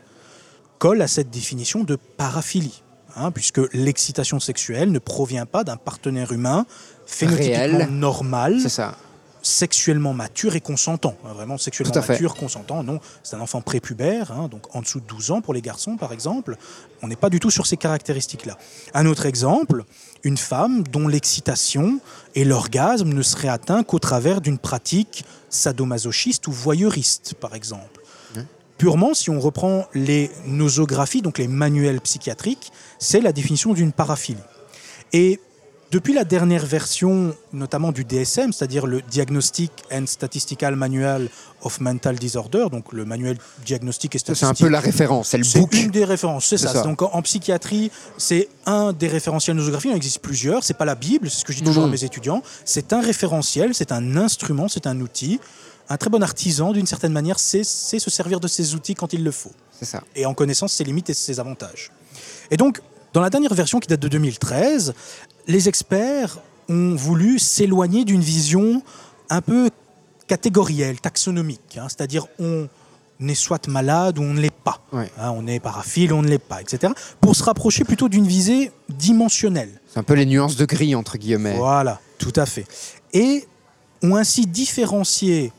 colle à cette définition de paraphilie, hein, puisque l'excitation sexuelle ne provient pas d'un partenaire humain phénotypiquement normal, C'est ça. sexuellement mature et consentant. Hein, Vraiment sexuellement mature, consentant. Non, c'est un enfant prépubère, hein, donc en dessous de 12 ans pour les garçons, par exemple. On n'est pas du tout sur ces caractéristiques-là. Un autre exemple, une femme dont l'excitation et l'orgasme ne seraient atteints qu'au travers d'une pratique sadomasochiste ou voyeuriste, par exemple. Purement, si on reprend les nosographies, donc les manuels psychiatriques, c'est la définition d'une paraphilie. Et depuis la dernière version, notamment du DSM, c'est-à-dire le Diagnostic and Statistical Manual of Mental Disorder, donc le manuel diagnostique et Ça, C'est statistique. un peu la référence, c'est le C'est book. une des références, c'est C'est ça. ça. Donc en, en psychiatrie, c'est un des référentiels nosographiques. Il en existe plusieurs. C'est pas la Bible, c'est ce que je dis toujours à mes étudiants. C'est un référentiel, c'est un instrument, c'est un outil. Un très bon artisan, d'une certaine manière, sait, sait se servir de ces outils quand il le faut C'est ça. et en connaissant ses limites et ses avantages. Et donc, dans la dernière version qui date de 2013, les experts ont voulu s'éloigner d'une vision un peu catégorielle, taxonomique, hein, c'est-à-dire on est soit malade ou on ne l'est pas, Ouais. Hein, on est paraphile ou on ne l'est pas, etc., pour se rapprocher plutôt d'une visée dimensionnelle. C'est un peu les nuances de gris, entre guillemets. Voilà, tout à fait. Et ont ainsi différencié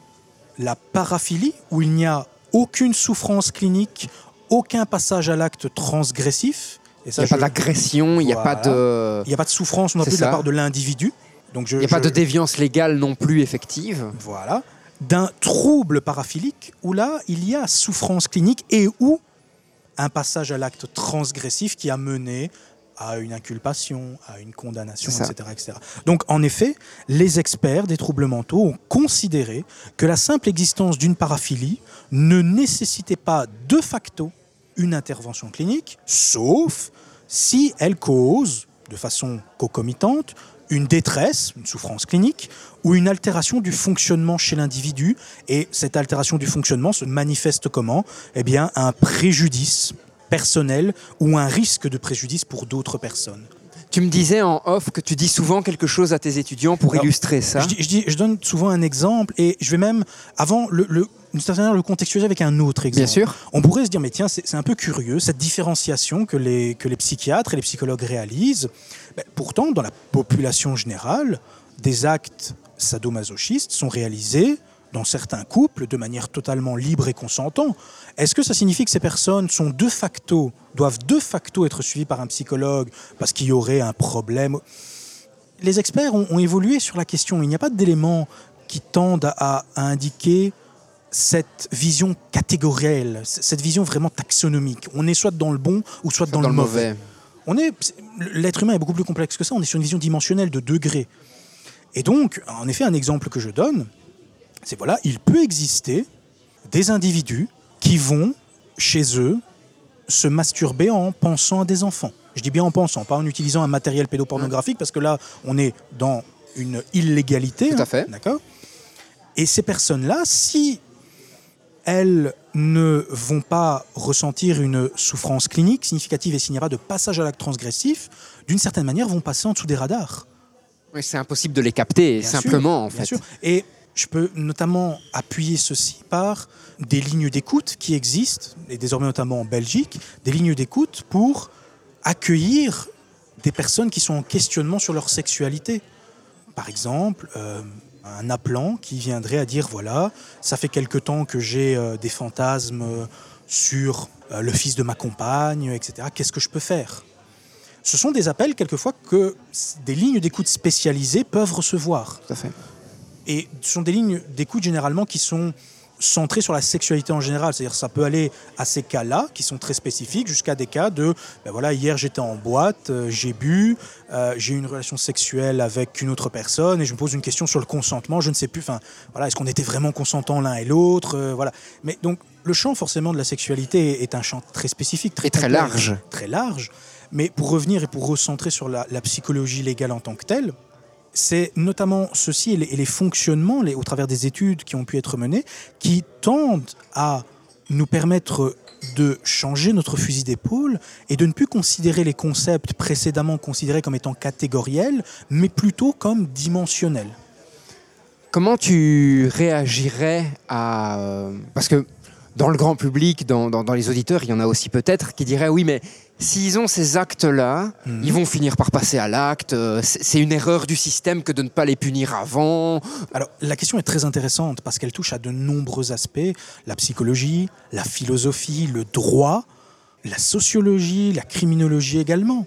la paraphilie, où il n'y a aucune souffrance clinique, aucun passage à l'acte transgressif. Et Il ça, n'y a pas d'agression, il n'y a Voilà. pas de... il n'y a pas de souffrance non plus de la part de l'individu. Donc je, Il n'y a pas de déviance légale non plus effective. Voilà. D'un trouble paraphilique où là, il y a souffrance clinique et où un passage à l'acte transgressif qui a mené à une inculpation, à une condamnation, etc., etc. Donc, en effet, les experts des troubles mentaux ont considéré que la simple existence d'une paraphilie ne nécessitait pas de facto une intervention clinique, sauf si elle cause, de façon concomitante, une détresse, une souffrance clinique, ou une altération du fonctionnement chez l'individu. Et cette altération du fonctionnement se manifeste comment? Eh bien, un préjudice personnel ou un risque de préjudice pour d'autres personnes. Tu me disais en off que tu dis souvent quelque chose à tes étudiants pour Alors, illustrer ça. Je, dis- je dis- je donne souvent un exemple et je vais même, avant, le, le, d'une certaine manière, le contextualiser avec un autre exemple. Bien sûr. On pourrait se dire, mais tiens, c'est c'est un peu curieux, cette différenciation que les, que les psychiatres et les psychologues réalisent. Ben, pourtant, dans la population générale, des actes sadomasochistes sont réalisés dans certains couples de manière totalement libre et consentant. Est-ce que ça signifie que ces personnes sont de facto, doivent de facto être suivies par un psychologue parce qu'il y aurait un problème? Les experts ont, ont évolué sur la question. Il n'y a pas d'éléments qui tendent à, à indiquer cette vision catégorielle, cette vision vraiment taxonomique. On est soit dans le bon ou soit dans, le mauvais. mauvais. On est, l'être humain est beaucoup plus complexe que ça. On est sur une vision dimensionnelle de degrés. Et donc, en effet, un exemple que je donne, c'est voilà, il peut exister des individus qui vont chez eux se masturber en pensant à des enfants. Je dis bien en pensant, pas en utilisant un matériel pédopornographique, parce que là, on est dans une illégalité. Tout à hein, fait. D'accord? Et ces personnes-là, si elles ne vont pas ressentir une souffrance clinique significative et s'il n'y a pas de passage à l'acte transgressif, d'une certaine manière, vont passer en dessous des radars. Oui, c'est impossible de les capter, Bien simplement, sûr, en bien fait. sûr. Et je peux notamment appuyer ceci par des lignes d'écoute qui existent, et désormais notamment en Belgique, des lignes d'écoute pour accueillir des personnes qui sont en questionnement sur leur sexualité. Par exemple, euh, un appelant qui viendrait à dire voilà, ça fait quelque temps que j'ai euh, des fantasmes euh, sur le fils de ma compagne, etc. Qu'est-ce que je peux faire? Ce sont des appels quelquefois que des lignes d'écoute spécialisées peuvent recevoir. Tout à fait. Et ce sont des lignes d'écoute généralement qui sont centrées sur la sexualité en général. C'est-à-dire ça peut aller à ces cas-là, qui sont très spécifiques, jusqu'à des cas de, ben voilà, hier j'étais en boîte, euh, j'ai bu, euh, j'ai eu une relation sexuelle avec une autre personne, et je me pose une question sur le consentement, je ne sais plus, enfin, voilà, est-ce qu'on était vraiment consentants l'un et l'autre euh, Voilà. Mais donc, le champ forcément de la sexualité est un champ très spécifique, très, Et très large. Très large. Mais pour revenir et pour recentrer sur la, la psychologie légale en tant que telle, c'est notamment ceci et les, fonctionnements, au travers des études qui ont pu être menées, qui tendent à nous permettre de changer notre fusil d'épaule et de ne plus considérer les concepts précédemment considérés comme étant catégoriels, mais plutôt comme dimensionnels. Comment tu réagirais à... euh, Parce que dans le grand public, dans, dans- dans les auditeurs, il y en a aussi peut-être qui diraient oui, mais s'ils ont ces actes-là, Mhm. ils vont finir par passer à l'acte. euh, C'est c'est une erreur du système que de ne pas les punir avant. Alors, la question est très intéressante parce qu'elle touche à de nombreux aspects la psychologie, la philosophie, le droit, la sociologie, la criminologie également.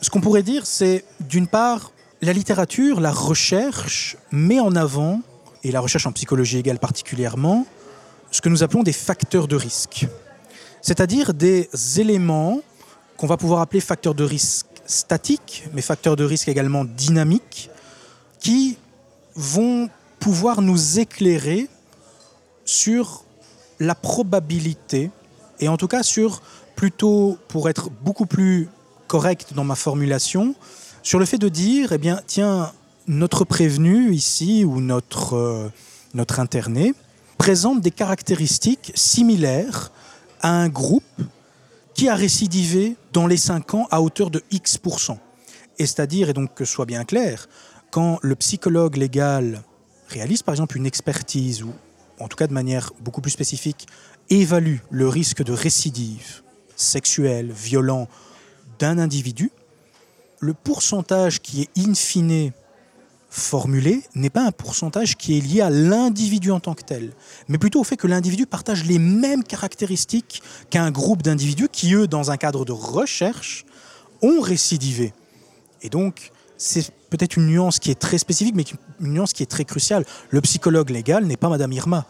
Ce qu'on pourrait dire, c'est d'une part, la littérature, la recherche met en avant, et la recherche en psychologie égale particulièrement, ce que nous appelons des facteurs de risque. C'est-à-dire des éléments qu'on va pouvoir appeler facteurs de risque statiques, mais facteurs de risque également dynamiques, qui vont pouvoir nous éclairer sur la probabilité, et en tout cas sur, plutôt pour être beaucoup plus correct dans ma formulation, sur le fait de dire, eh bien, tiens, notre prévenu ici, ou notre, euh, notre interné, présente des caractéristiques similaires à un groupe qui a récidivé dans les 5 ans à hauteur de X%. Et c'est-à-dire, et donc que ce soit bien clair, quand le psychologue légal réalise par exemple une expertise ou en tout cas de manière beaucoup plus spécifique évalue le risque de récidive sexuelle, violent d'un individu, le pourcentage qui est in fine formulé n'est pas un pourcentage qui est lié à l'individu en tant que tel, mais plutôt au fait que l'individu partage les mêmes caractéristiques qu'un groupe d'individus qui, eux, dans un cadre de recherche, ont récidivé. Et donc, c'est peut-être une nuance qui est très spécifique, mais une nuance qui est très cruciale. Le psychologue légal n'est pas Madame Irma.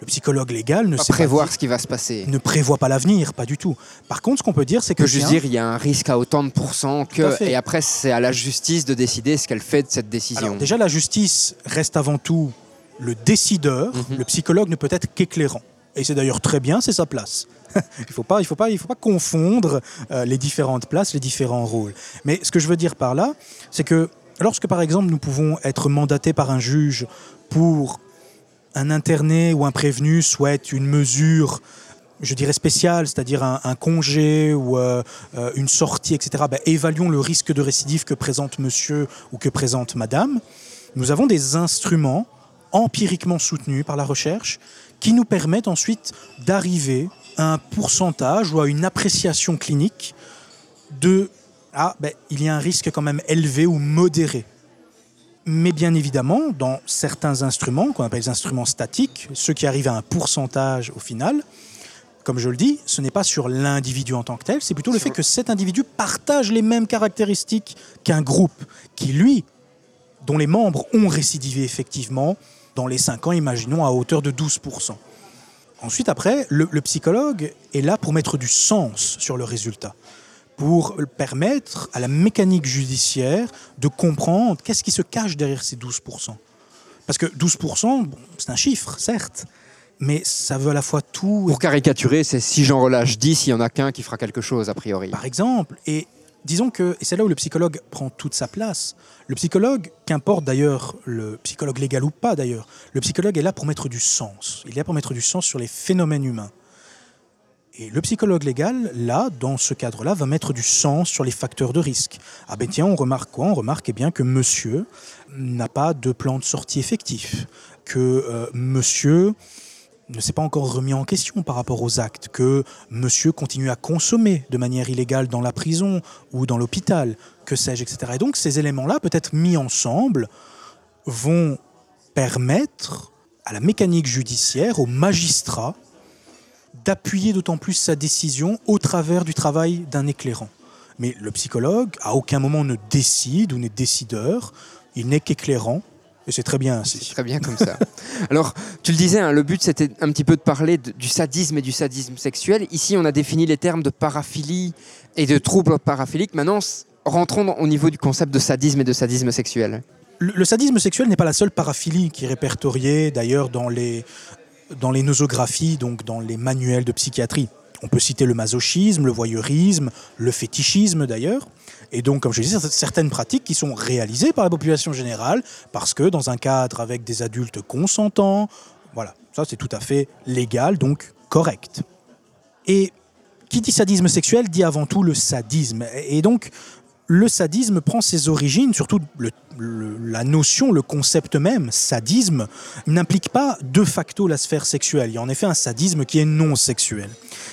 Le psychologue légal ne Pas sait prévoir pas ce qui va se passer. ne prévoit pas l'avenir, pas du tout. Par contre, ce qu'on peut dire, c'est que Que juste dire, il y a un risque à autant de pourcents que. Et après, c'est à la justice de décider ce qu'elle fait de cette décision. Alors, déjà, la justice reste avant tout le décideur. Mhm. Le psychologue ne peut être qu'éclairant. Et c'est d'ailleurs très bien, c'est sa place. il ne faut, pas, il faut, pas, il faut pas confondre euh, les différentes places, les différents rôles. Mais ce que je veux dire par là, c'est que lorsque, par exemple, nous pouvons être mandatés par un juge pour un interné ou un prévenu souhaite une mesure je dirais spéciale, c'est-à-dire un, congé ou euh, euh, une sortie, etc., ben, évaluons le risque de récidive que présente monsieur ou que présente madame. Nous avons des instruments empiriquement soutenus par la recherche qui nous permettent ensuite d'arriver à un pourcentage ou à une appréciation clinique de ah, ben, il y a un risque quand même élevé ou modéré. Mais bien évidemment, dans certains instruments, qu'on appelle les instruments statiques, ceux qui arrivent à un pourcentage au final, comme je le dis, ce n'est pas sur l'individu en tant que tel, c'est plutôt le fait que cet individu partage les mêmes caractéristiques qu'un groupe qui, lui, dont les membres ont récidivé effectivement dans les 5 ans, imaginons, à hauteur de 12%. Ensuite, après, le, le psychologue est là pour mettre du sens sur le résultat pour permettre à la mécanique judiciaire de comprendre qu'est-ce qui se cache derrière ces 12%. Parce que 12%, bon, c'est un chiffre, certes, mais ça veut à la fois tout. Pour caricaturer, c'est si j'en relâche 10, il y en a qu'un qui fera quelque chose, a priori. Par exemple. Et disons que, et c'est là où le psychologue prend toute sa place. Le psychologue, qu'importe d'ailleurs le psychologue légal ou pas d'ailleurs, le psychologue est là pour mettre du sens. Il est là pour mettre du sens sur les phénomènes humains. Et le psychologue légal, là, dans ce cadre-là, va mettre du sens sur les facteurs de risque. Ah ben tiens, on remarque quoi? On remarque eh bien que monsieur n'a pas de plan de sortie effectif, que euh, monsieur ne s'est pas encore remis en question par rapport aux actes, que monsieur continue à consommer de manière illégale dans la prison ou dans l'hôpital, que sais-je, etc. Et donc ces éléments-là, peut-être mis ensemble, vont permettre à la mécanique judiciaire, aux magistrats, d'appuyer d'autant plus sa décision au travers du travail d'un éclairant. Mais le psychologue, à aucun moment ne décide ou n'est décideur, il n'est qu'éclairant, et c'est très bien ainsi. Très bien comme ça. Alors, tu le disais, hein, le but c'était un petit peu de parler de, du sadisme et du sadisme sexuel. Ici, on a défini les termes de paraphilie et de troubles paraphiliques. Maintenant, rentrons au niveau du concept de sadisme et de sadisme sexuel. Le, le sadisme sexuel n'est pas la seule paraphilie qui est répertoriée d'ailleurs dans les, dans les nosographies, donc dans les manuels de psychiatrie. On peut citer le masochisme, le voyeurisme, le fétichisme d'ailleurs. Et donc, comme je disais, certaines pratiques qui sont réalisées par la population générale parce que dans un cadre avec des adultes consentants, voilà, ça c'est tout à fait légal, donc correct. Et qui dit sadisme sexuel dit avant tout le sadisme. Et donc, le sadisme prend ses origines, surtout la notion, le concept même, sadisme, n'implique pas de facto la sphère sexuelle. Il y a en effet un sadisme qui est non sexuel.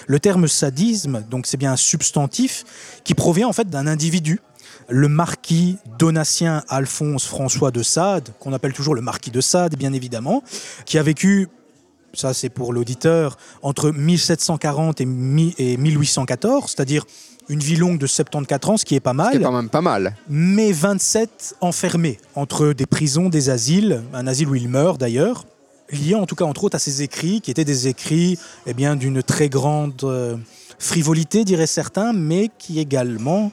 Le terme sadisme, donc c'est bien un substantif qui provient en fait d'un individu, le marquis Donatien Alphonse François de Sade, qu'on appelle toujours le marquis de Sade, bien évidemment, qui a vécu ça c'est pour l'auditeur, entre 1740 et 1814, c'est-à-dire une vie longue de 74 ans, ce qui est pas mal. C'est quand même pas mal. Mais 27 enfermés entre des prisons, des asiles, un asile où il meurt d'ailleurs, lié en tout cas entre autres à ses écrits, qui étaient des écrits eh bien d'une très grande euh, frivolité, diraient certains, mais qui également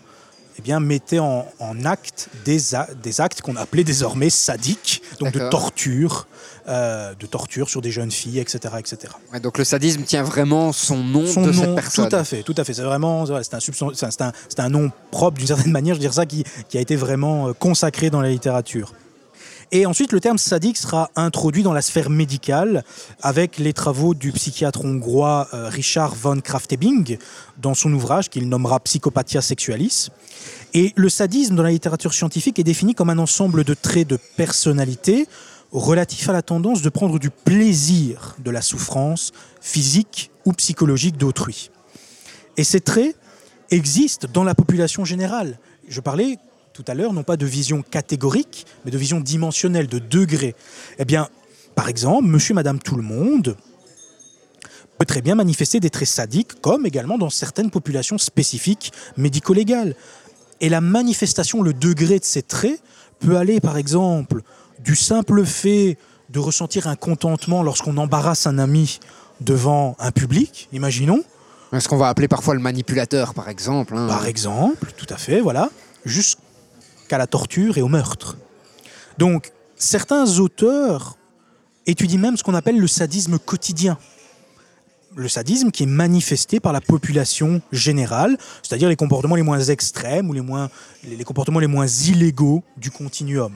eh bien, mettaient en, en acte des, a des actes qu'on appelait désormais sadiques, donc de torture, euh, de torture sur des jeunes filles, etc. etc. Ouais, donc le sadisme tient vraiment son nom Son de nom, cette personne. tout à fait, tout à fait. C'est vraiment, c'est un, substan- c'est un, c'est un, c'est un nom propre d'une certaine manière, je veux dire ça, qui, qui a été vraiment euh, consacré dans la littérature. Et ensuite, le terme sadique sera introduit dans la sphère médicale avec les travaux du psychiatre hongrois euh, Richard von Kraftebing dans son ouvrage qu'il nommera Psychopathia sexualis. Et le sadisme dans la littérature scientifique est défini comme un ensemble de traits de personnalité relatifs à la tendance de prendre du plaisir de la souffrance physique ou psychologique d'autrui. Et ces traits existent dans la population générale. Je parlais tout à l'heure non pas de vision catégorique, mais de vision dimensionnelle, de degré. Eh bien, par exemple, monsieur, madame, tout le monde peut très bien manifester des traits sadiques, comme également dans certaines populations spécifiques médico-légales. Et la manifestation, le degré de ces traits peut aller, par exemple, du simple fait de ressentir un contentement lorsqu'on embarrasse un ami devant un public, imaginons, Ce qu'on va appeler parfois le manipulateur, par exemple. hein. par exemple, tout à fait, voilà, jusqu'à la torture et au meurtre. Donc, certains auteurs étudient même ce qu'on appelle le sadisme quotidien. le sadisme qui est manifesté par la population générale, c'est-à-dire les comportements les moins extrêmes ou les, moins, les comportements les moins illégaux du continuum.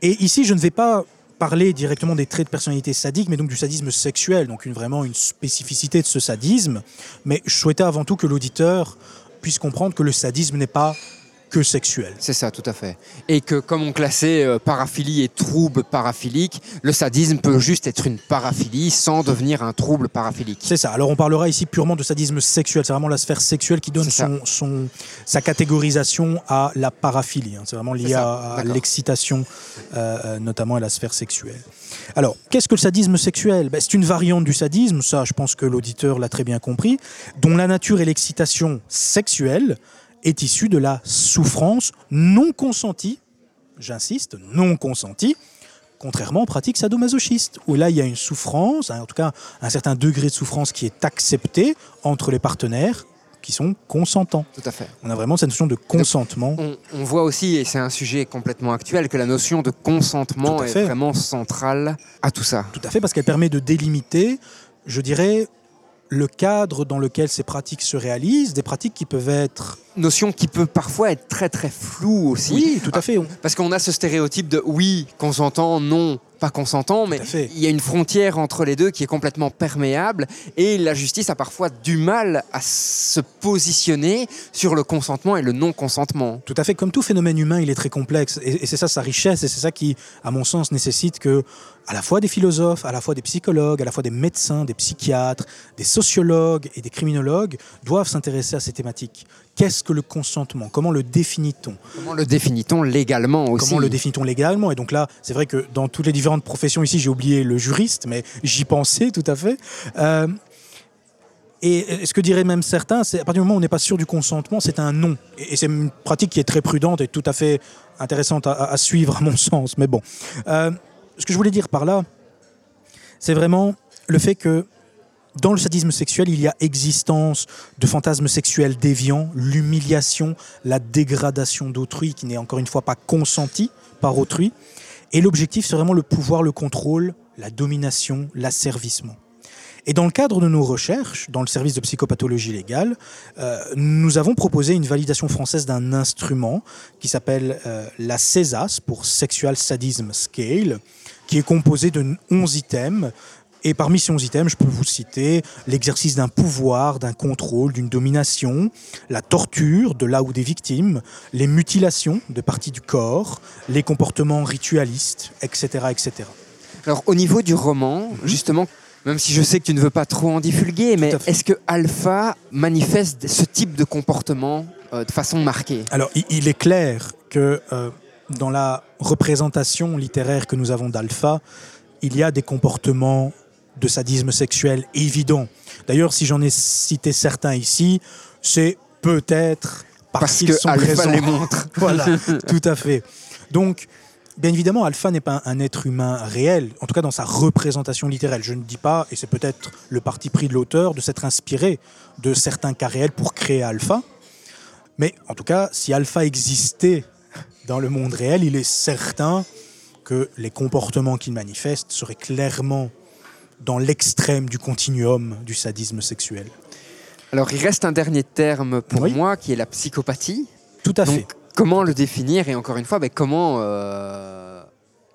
Et ici, je ne vais pas parler directement des traits de personnalité sadique, mais donc du sadisme sexuel, donc une, vraiment une spécificité de ce sadisme. Mais je souhaitais avant tout que l'auditeur puisse comprendre que le sadisme n'est pas que sexuel. C'est ça, tout à fait. Et que comme on classait euh, paraphilie et trouble paraphilique, le sadisme peut juste être une paraphilie sans devenir un trouble paraphilique. C'est ça. Alors on parlera ici purement de sadisme sexuel. C'est vraiment la sphère sexuelle qui donne son, son- sa catégorisation à la paraphilie. hein. C'est vraiment lié à, l'excitation, euh, euh, notamment à la sphère sexuelle. Alors, qu'est-ce que le sadisme sexuel? Ben, C'est une variante du sadisme, ça je pense que l'auditeur l'a très bien compris, dont la nature et l'excitation sexuelle est issue de la souffrance non consentie, j'insiste, non consentie, contrairement aux pratiques sadomasochistes, où là il y a une souffrance, en tout cas un certain degré de souffrance qui est accepté entre les partenaires qui sont consentants. Tout à fait. On a vraiment cette notion de consentement. On, on voit aussi, et c'est un sujet complètement actuel, que la notion de consentement est fait. vraiment centrale à tout ça. Tout à fait, parce qu'elle permet de délimiter, je dirais, le cadre dans lequel ces pratiques se réalisent, des pratiques qui peuvent être... Notion qui peut parfois être très très floue aussi. Oui, tout à fait. Parce qu'on a ce stéréotype de oui, consentant, non, pas consentant, mais il y a une frontière entre les deux qui est complètement perméable et la justice a parfois du mal à se positionner sur le consentement et le non-consentement. Tout à fait. Comme tout phénomène humain, il est très complexe. Et c'est ça sa richesse. Et c'est ça qui, à mon sens, nécessite que, à la fois des philosophes, à la fois des psychologues, à la fois des médecins, des psychiatres, des sociologues et des criminologues doivent s'intéresser à ces thématiques. Qu'est-ce que le consentement? Comment le définit-on? Comment le définit-on légalement aussi? Comment le définit-on légalement? Et donc là, c'est vrai que dans toutes les différentes professions ici, j'ai oublié le juriste, mais j'y pensais tout à fait. Euh, et ce que diraient même certains, c'est à partir du moment où on n'est pas sûr du consentement, c'est un non. Et, c'est une pratique qui est très prudente et tout à fait intéressante à, à suivre, à mon sens. Mais bon, Euh, ce que je voulais dire par là, c'est vraiment le fait que dans le sadisme sexuel, il y a existence de fantasmes sexuels déviants, l'humiliation, la dégradation d'autrui qui n'est encore une fois pas consentie par autrui. Et l'objectif, c'est vraiment le pouvoir, le contrôle, la domination, l'asservissement. Et dans le cadre de nos recherches, dans le service de psychopathologie légale, euh, nous avons proposé une validation française d'un instrument qui s'appelle euh, la CESAS pour Sexual Sadism Scale, qui est composé de 11 items. Et parmi ces 11 items, je peux vous citer l'exercice d'un pouvoir, d'un contrôle, d'une domination, la torture de là ou des victimes, les mutilations de parties du corps, les comportements ritualistes, etc. etc. Alors au niveau du roman, justement, même si je sais que tu ne veux pas trop en divulguer, mais est-ce que Alpha manifeste ce type de comportement euh, de façon marquée? Alors, il, il est clair que euh, dans la représentation littéraire que nous avons d'Alpha, il y a des comportements de sadisme sexuel évidents. D'ailleurs, si j'en ai cité certains ici, c'est peut-être parce, Parce qu'ils sont Alpha présents. les montre. voilà, tout à fait. Donc, bien évidemment, Alpha n'est pas un être humain réel, en tout cas dans sa représentation littéraire. Je ne dis pas, et c'est peut-être le parti pris de l'auteur, de s'être inspiré de certains cas réels pour créer Alpha. Mais en tout cas, si Alpha existait dans le monde réel, il est certain que les comportements qu'il manifeste seraient clairement dans l'extrême du continuum du sadisme sexuel. Alors il reste un dernier terme pour Oui. moi qui est la psychopathie. Tout à Donc fait. comment le définir et encore une fois, ben, comment euh,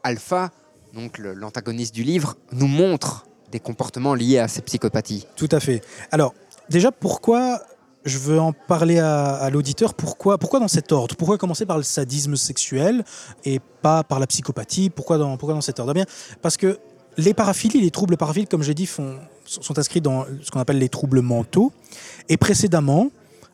Alpha, donc l'antagoniste du livre, nous montre des comportements liés à ces psychopathies? Tout à fait. Alors, déjà, pourquoi je veux en parler à, l'auditeur. Pourquoi, pourquoi dans cet ordre? Pourquoi commencer par le sadisme sexuel et pas par la psychopathie? Pourquoi dans, pourquoi dans cet ordre? Eh bien, Parce que les paraphilies, les troubles paraphiliques, comme j'ai dit, sont inscrits dans ce qu'on appelle les troubles mentaux. Et précédemment,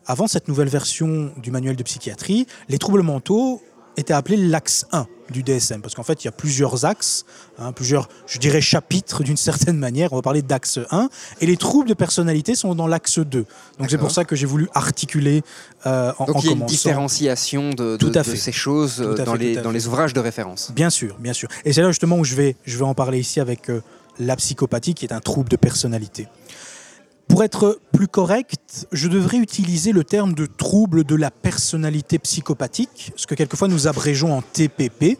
avant cette nouvelle version du manuel de psychiatrie, les troubles mentaux étaient appelés l'axe 1 du DSM. Parce qu'en fait, il y a plusieurs axes, hein, plusieurs, je dirais, chapitres d'une certaine manière. On va parler d'axe 1. Et les troubles de personnalité sont dans l'axe 2. Donc c'est pour ça que j'ai voulu articuler euh, en, Donc en il y a une différenciation de, de- ces choses euh, dans, fait, les, dans les ouvrages de référence. Bien sûr, bien sûr. Et c'est là justement où je vais, je vais en parler ici avec euh, la psychopathie, qui est un trouble de personnalité. Pour être plus correct, je devrais utiliser le terme de trouble de la personnalité psychopathique, ce que quelquefois nous abrégeons en TPP,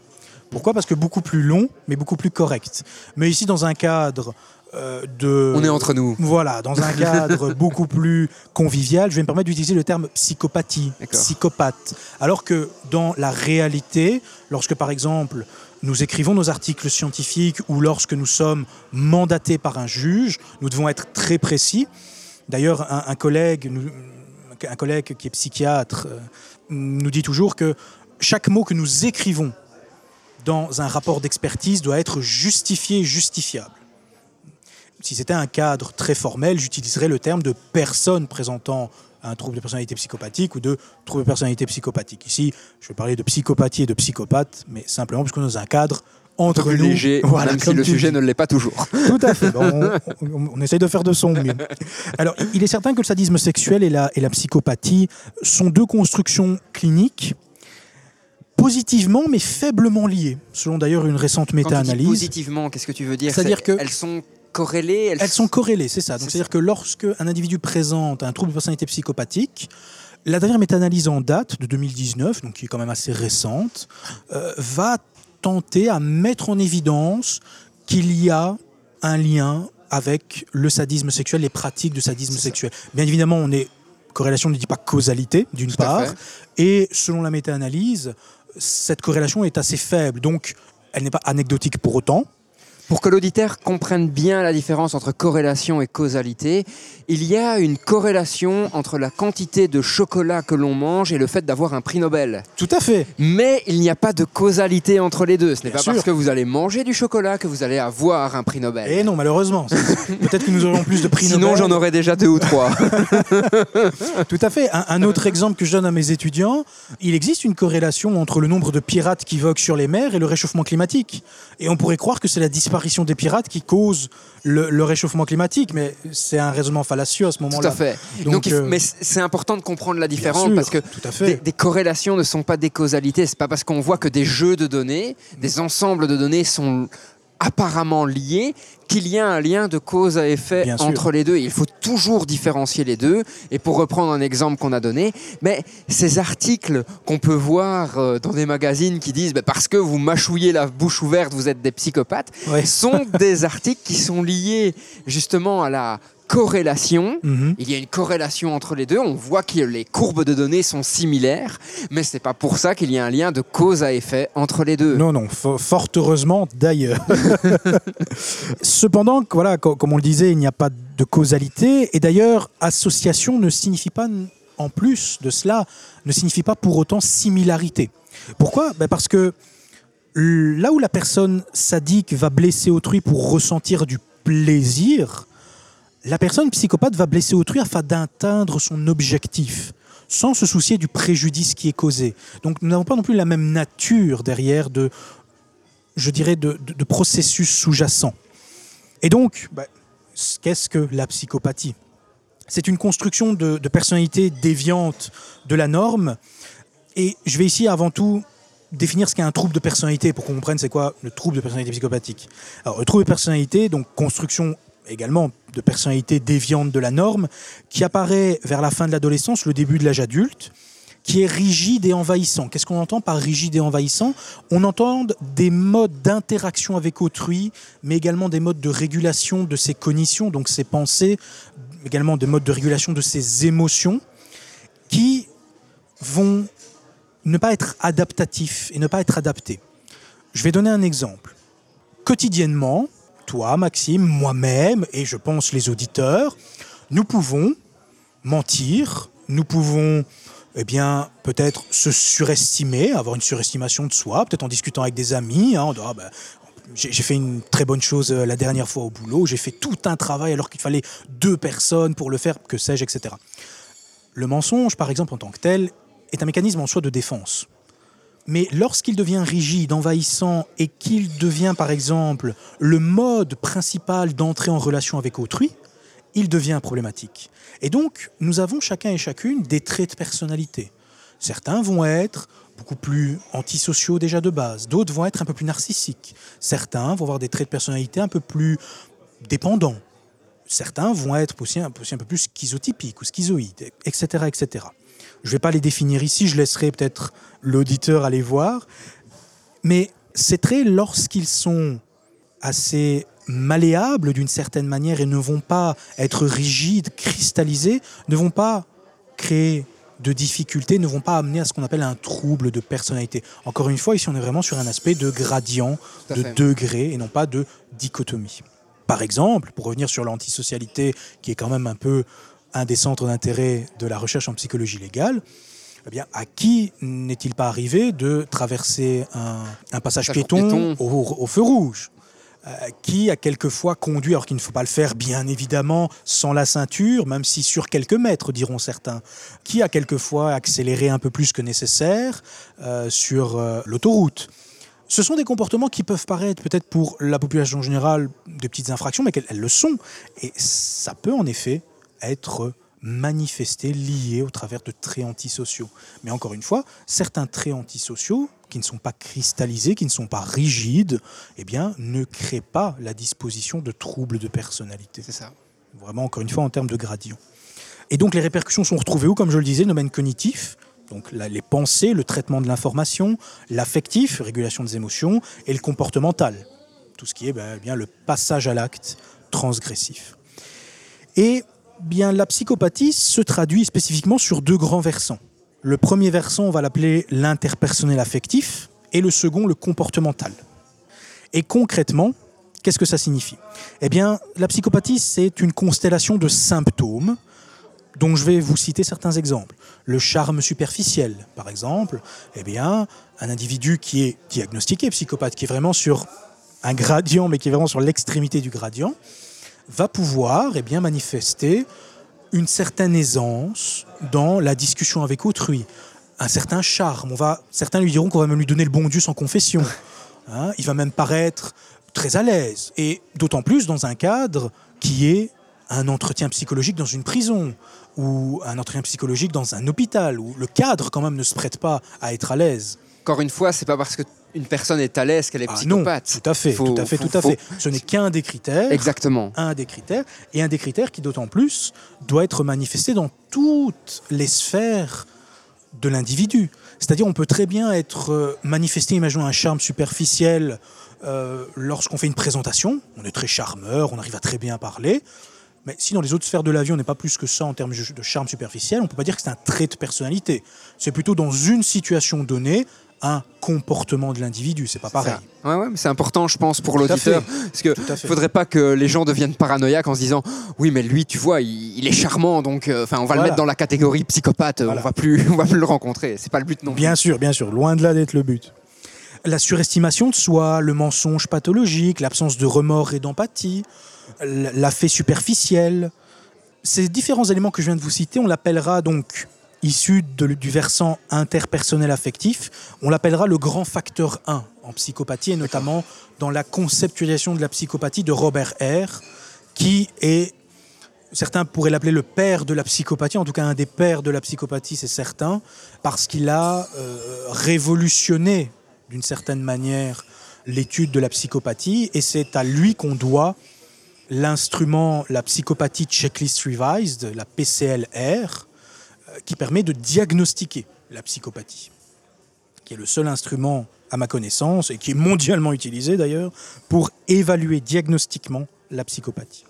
Pourquoi? Parce que beaucoup plus long, mais beaucoup plus correct. Mais ici, dans un cadre euh, de... On est entre nous. Voilà, dans un cadre beaucoup plus convivial, je vais me permettre d'utiliser le terme psychopathie, psychopathe. Alors que dans la réalité, lorsque par exemple nous écrivons nos articles scientifiques ou lorsque nous sommes mandatés par un juge, nous devons être très précis. D'ailleurs, un, collègue, un collègue qui est psychiatre euh, nous dit toujours que chaque mot que nous écrivons dans un rapport d'expertise doit être justifié justifiable. Si c'était un cadre très formel, j'utiliserais le terme de personne présentant un trouble de personnalité psychopathique ou de trouble de personnalité psychopathique. Ici, je vais parler de psychopathie et de psychopathe, mais simplement parce qu'on est dans un cadre entre nous. léger, Voilà, même si le sujet dis. ne l'est pas toujours. Tout à fait. Bon, on, on- on essaye de faire de son mieux. Alors, il est certain que le sadisme sexuel et la, et la psychopathie sont deux constructions cliniques positivement mais faiblement liées, selon d'ailleurs une récente méta-analyse. positivement, qu'est-ce que tu veux dire? C'est-à-dire C'est- que- elles sont corrélées. Elles, Elles sont corrélées, c'est ça. Donc, c'est-à-dire que lorsque un individu présente un trouble de personnalité psychopathique, la dernière méta-analyse en date de 2019, donc qui est quand même assez récente, euh, va tenter à mettre en évidence qu'il y a un lien avec le sadisme sexuel, les pratiques de sadisme sexuel. Bien évidemment, on est corrélation ne dit pas causalité d'une part, et selon la méta-analyse, cette corrélation est assez faible. Donc, elle n'est pas anecdotique pour autant. Pour que l'auditeur comprenne bien la différence entre corrélation et causalité, il y a une corrélation entre la quantité de chocolat que l'on mange et le fait d'avoir un prix Nobel. Tout à fait. Mais il n'y a pas de causalité entre les deux. Ce n'est pas sûr. parce que vous allez manger du chocolat que vous allez avoir un prix Nobel. Et non, malheureusement. Peut-être que nous aurions plus de prix Sinon, Nobel. j'en aurais déjà deux ou trois. Tout à fait. Un, un autre exemple que je donne à mes étudiants, il existe une corrélation entre le nombre de pirates qui voguent sur les mers et le réchauffement climatique. Et on pourrait croire que c'est la disparition des pirates qui cause le, le réchauffement climatique, mais c'est un raisonnement fallacieux à ce Tout moment-là. à fait. Donc, euh, mais c'est important de comprendre la différence sûr, parce que tout à fait. des, des corrélations ne sont pas des causalités. C'est pas parce qu'on voit que des jeux de données, des ensembles de données sont apparemment liés qu'il y a un lien de cause à effet Bien sûr. entre les deux. Il faut toujours différencier les deux. Et pour reprendre un exemple qu'on a donné, mais ces articles qu'on peut voir euh, dans des magazines qui disent bah, parce que vous mâchouillez la bouche ouverte, vous êtes des psychopathes, sont des articles qui sont liés justement à la corrélation. Mhm. Il y a une corrélation entre les deux. On voit que les courbes de données sont similaires, mais ce n'est pas pour ça qu'il y a un lien de cause à effet entre les deux. Non, non, fo- fort heureusement d'ailleurs. Cependant, voilà, co- comme on le disait, il n'y a pas de causalité. Et d'ailleurs, association ne signifie pas, en plus de cela, ne signifie pas pour autant similarité. Pourquoi? Ben Parce que là où la personne sadique va blesser autrui pour ressentir du plaisir, la personne psychopathe va blesser autrui afin d'atteindre son objectif, sans se soucier du préjudice qui est causé. Donc nous n'avons pas non plus la même nature derrière de, je dirais, de, processus sous-jacents. Et donc, bah, qu'est-ce que la psychopathie? C'est une construction de, de personnalité déviante de la norme. Et je vais ici avant tout définir ce qu'est un trouble de personnalité pour qu'on comprenne c'est quoi le trouble de personnalité psychopathique. Alors, le trouble de personnalité, donc construction également de personnalité déviante de la norme, qui apparaît vers la fin de l'adolescence, le début de l'âge adulte, qui est rigide et envahissant. Qu'est-ce qu'on entend par rigide et envahissant? On entend des modes d'interaction avec autrui, mais également des modes de régulation de ses cognitions, donc ses pensées, également des modes de régulation de ses émotions, qui vont ne pas être adaptatifs et ne pas être adaptés. Je vais donner un exemple. Quotidiennement, toi, Maxime, moi-même, et je pense les auditeurs, nous pouvons mentir, nous pouvons eh bien, peut-être se surestimer, avoir une surestimation de soi, peut-être en discutant avec des amis, hein, on ah, ben, j'ai j'ai fait une très bonne chose euh, la dernière fois au boulot, j'ai fait tout un travail alors qu'il fallait deux personnes pour le faire, que sais-je, etc. Le mensonge, par exemple, en tant que tel, est un mécanisme en soi de défense. Mais lorsqu'il devient rigide, envahissant, et qu'il devient, par exemple, le mode principal d'entrer en relation avec autrui, il devient problématique. Et donc, nous avons chacun et chacune des traits de personnalité. Certains vont être beaucoup plus antisociaux déjà de base, d'autres vont être un peu plus narcissiques, certains vont avoir des traits de personnalité un peu plus dépendants, certains vont être aussi un, aussi un peu plus schizotypiques ou schizoïdes, etc. etc. Je ne vais pas les définir ici, je laisserai peut-être l'auditeur aller voir. Mais ces traits, lorsqu'ils sont assez malléables d'une certaine manière et ne vont pas être rigides, cristallisés, ne vont pas créer de difficultés, ne vont pas amener à ce qu'on appelle un trouble de personnalité. Encore une fois, ici on est vraiment sur un aspect de gradient, de degré et non pas de dichotomie. Par exemple, pour revenir sur l'antisocialité, qui est quand même un peu un des centres d'intérêt de la recherche en psychologie légale, eh bien, à qui n'est-il pas arrivé de traverser un, un passage Passage piéton, piéton. Au, au feu rouge Euh, Qui a quelquefois conduit, alors qu'il ne faut pas le faire bien évidemment sans la ceinture, même si sur quelques mètres, diront certains, qui a quelquefois accéléré un peu plus que nécessaire euh, sur euh, l'autoroute ce sont des comportements qui peuvent paraître peut-être pour la population générale des petites infractions, mais qu'elles elles le sont. Et ça peut en effet être manifesté, lié au travers de traits antisociaux. Mais encore une fois, certains traits antisociaux qui ne sont pas cristallisés, qui ne sont pas rigides, eh bien, ne créent pas la disposition de troubles de personnalité. C'est ça. Vraiment, encore une fois, en termes de gradient. Et donc, les répercussions sont retrouvées où Comme je le disais, domaine cognitif, donc les pensées, le traitement de l'information, l'affectif, régulation des émotions, et le comportemental, tout ce qui est ben, bien le passage à l'acte transgressif. Et bien la psychopathie se traduit spécifiquement sur deux grands versants. Le premier versant, on va l'appeler l'interpersonnel affectif, et le second, le comportemental. Et concrètement, qu'est-ce que ça signifie? Eh bien, la psychopathie, c'est une constellation de symptômes dont je vais vous citer certains exemples. Le charme superficiel, par exemple, eh bien, un individu qui est diagnostiqué psychopathe, qui est vraiment sur un gradient, mais qui est vraiment sur l'extrémité du gradient, va pouvoir eh bien, manifester une certaine aisance dans la discussion avec autrui, un certain charme. On va, certains lui diront qu'on va même lui donner le bon Dieu sans confession. Hein, il va même paraître très à l'aise, et d'autant plus dans un cadre qui est un entretien psychologique dans une prison ou un entretien psychologique dans un hôpital où le cadre quand même ne se prête pas à être à l'aise. Encore une fois, c'est pas parce qu'une personne est à l'aise qu'elle est Ah non, psychopathe. tout à fait, Faut- tout à fait, faut- tout à faut- fait. Ce n'est qu'un des critères. Exactement. Un des critères, et un des critères qui d'autant plus doit être manifesté dans toutes les sphères de l'individu. C'est-à-dire on peut très bien être euh, manifesté, imaginons un charme superficiel euh, lorsqu'on fait une présentation, on est très charmeur, on arrive à très bien parler, mais si dans les autres sphères de la vie on n'est pas plus que ça en termes de charme superficiel, on ne peut pas dire que c'est un trait de personnalité. C'est plutôt dans une situation donnée un comportement de l'individu, c'est pas pareil. Ouais, ouais, mais c'est important, je pense, pour l'auditeur. Parce que faudrait pas que les gens deviennent paranoïaques en se disant Oui, mais lui, tu vois, il, il est charmant, donc euh, on va le mettre dans la catégorie psychopathe, Voilà. on va plus, on va plus le rencontrer. C'est pas le but non plus. Bien sûr, bien sûr, loin de là d'être le but. La surestimation de soi, le mensonge pathologique, l'absence de remords et d'empathie, l'affect superficiel, ces différents éléments que je viens de vous citer, on l'appellera donc, issu du versant interpersonnel affectif, on l'appellera le grand facteur 1 en psychopathie, et notamment dans la conceptualisation de la psychopathie de Robert R., qui est certains pourraient l'appeler le père de la psychopathie, en tout cas un des pères de la psychopathie, c'est certain, parce qu'il a euh, révolutionné d'une certaine manière l'étude de la psychopathie, et c'est à lui qu'on doit l'instrument, la psychopathie checklist revised, la PCLR, qui permet de diagnostiquer la psychopathie, qui est le seul instrument à ma connaissance, et qui est mondialement utilisé d'ailleurs, pour évaluer diagnostiquement la psychopathie.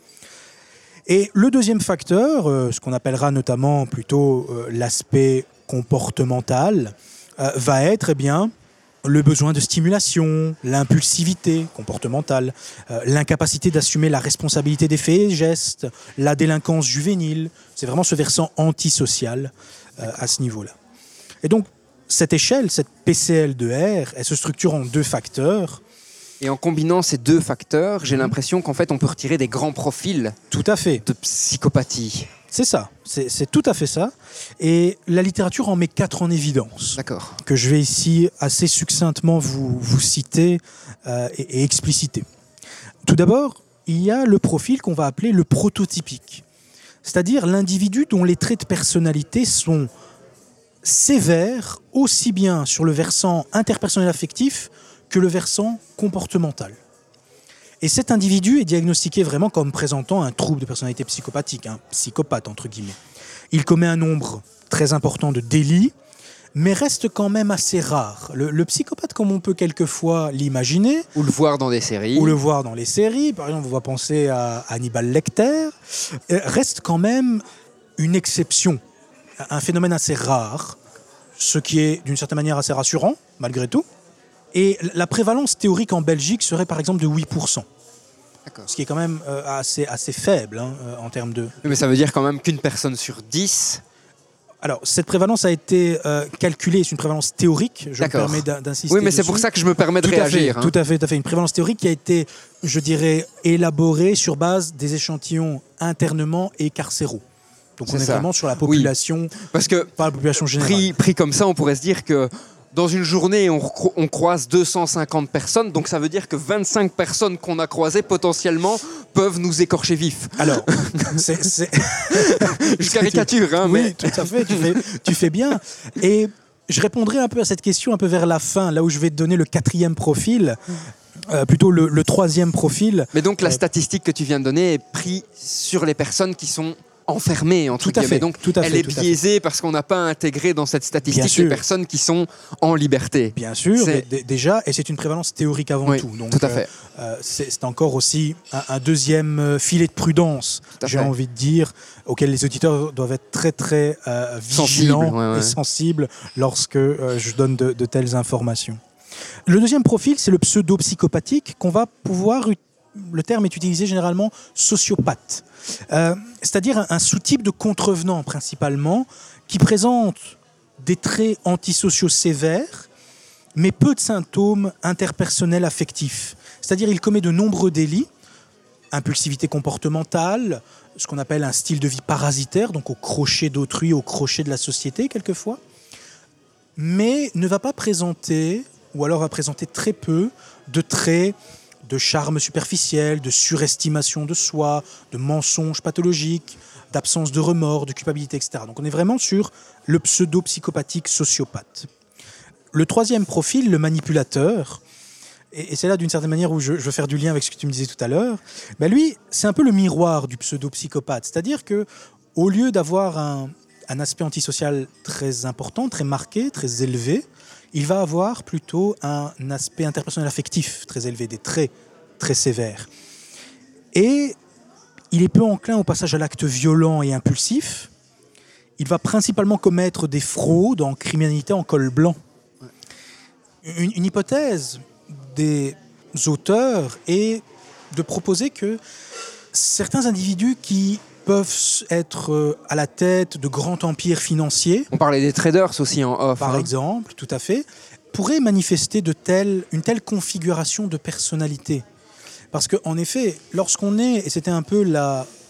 Et le deuxième facteur, euh, ce qu'on appellera notamment plutôt euh, l'aspect comportemental, euh, va être eh bien, le besoin de stimulation, l'impulsivité comportementale, euh, l'incapacité d'assumer la responsabilité des faits et gestes, la délinquance juvénile. C'est vraiment ce versant antisocial euh, à ce niveau-là. Et donc, cette échelle, cette PCL de R, elle se structure en deux facteurs. Et en combinant ces deux facteurs, Mhm. j'ai l'impression qu'en fait, on peut retirer des grands profils Tout à fait. de psychopathie. C'est ça, c'est tout à fait ça. Et la littérature en met quatre en évidence, D'accord. que je vais ici assez succinctement vous, vous citer euh, et, et expliciter. Tout d'abord, il y a le profil qu'on va appeler le prototypique, c'est-à-dire l'individu dont les traits de personnalité sont sévères aussi bien sur le versant interpersonnel affectif que le versant comportemental. Et cet individu est diagnostiqué vraiment comme présentant un trouble de personnalité psychopathique, un psychopathe entre guillemets. Il commet un nombre très important de délits, mais reste quand même assez rare. Le, le psychopathe, comme on peut quelquefois l'imaginer, Ou le voir dans des séries. ou le voir dans les séries, par exemple, on va penser à Hannibal Lecter, euh, reste quand même une exception, un phénomène assez rare, ce qui est d'une certaine manière assez rassurant, malgré tout. Et la prévalence théorique en Belgique serait par exemple de 8%, D'accord. ce qui est quand même euh, assez, assez faible hein, euh, en termes de, Mais ça veut dire quand même qu'une personne sur 10. Alors, cette prévalence a été euh, calculée, c'est une prévalence théorique, je me permets d'in- d'insister. Oui, mais c'est pour ça que je me permets de tout à réagir. fait, hein. tout à fait, tout à fait. Une prévalence théorique qui a été, je dirais, élaborée sur base des échantillons internement et carcéraux. Donc on est ça. vraiment sur la population, Parce que pas la population générale. pris, pris comme ça, on pourrait se dire que dans une journée, on, croise 250 personnes. Donc ça veut dire que 25 personnes qu'on a croisées potentiellement peuvent nous écorcher vifs. Alors, c'est, c'est- Je caricature, hein, oui, mais tout à fait, tu fais, tu fais bien. Et je répondrai un peu à cette question un peu vers la fin, là où je vais te donner le quatrième profil, euh, plutôt le, le troisième profil. Mais donc la Euh, statistique que tu viens de donner est prise sur les personnes qui sont enfermées, entre Tout à guillemets. fait, Donc tout à elle fait, est tout biaisée parce qu'on n'a pas intégré dans cette statistique les personnes qui sont en liberté. Bien sûr, déjà, et c'est une prévalence théorique avant Oui, tout. Donc, tout à euh, fait. euh, c'est c'est encore aussi un, un deuxième euh, filet de prudence, j'ai envie de dire, auquel les auditeurs doivent être très très euh, Sensibles, vigilants ouais, ouais. et sensibles lorsque euh, je donne de, de telles informations. Le deuxième profil, c'est le pseudo-psychopathique qu'on va pouvoir, le terme est utilisé généralement sociopathe, Euh, c'est-à-dire un, sous-type de contrevenant principalement qui présente des traits antisociaux sévères, mais peu de symptômes interpersonnels affectifs. C'est-à-dire il commet de nombreux délits, impulsivité comportementale, ce qu'on appelle un style de vie parasitaire, donc au crochet d'autrui, au crochet de la société quelquefois, mais ne va pas présenter, ou alors va présenter très peu, de traits de charme superficiel, de surestimation de soi, de mensonges pathologiques, d'absence de remords, de culpabilité, etc. Donc on est vraiment sur le pseudo-psychopathique sociopathe. Le troisième profil, le manipulateur, et, c'est là d'une certaine manière où je, veux faire du lien avec ce que tu me disais tout à l'heure, ben lui, c'est un peu le miroir du pseudo-psychopathe. C'est-à-dire que au lieu d'avoir un aspect antisocial très important, très marqué, très élevé, il va avoir plutôt un aspect interpersonnel affectif très élevé, des traits très sévères. Et il est peu enclin au passage à l'acte violent et impulsif. Il va principalement commettre des fraudes en criminalité en col blanc. Une, une hypothèse des auteurs est de proposer que certains individus qui peuvent être euh, à la tête de grands empires financiers, On parlait des traders aussi en off. par hein. exemple, tout à fait, pourraient manifester de telles, une telle configuration de personnalité. Parce qu'en effet, lorsqu'on est, et c'était un peu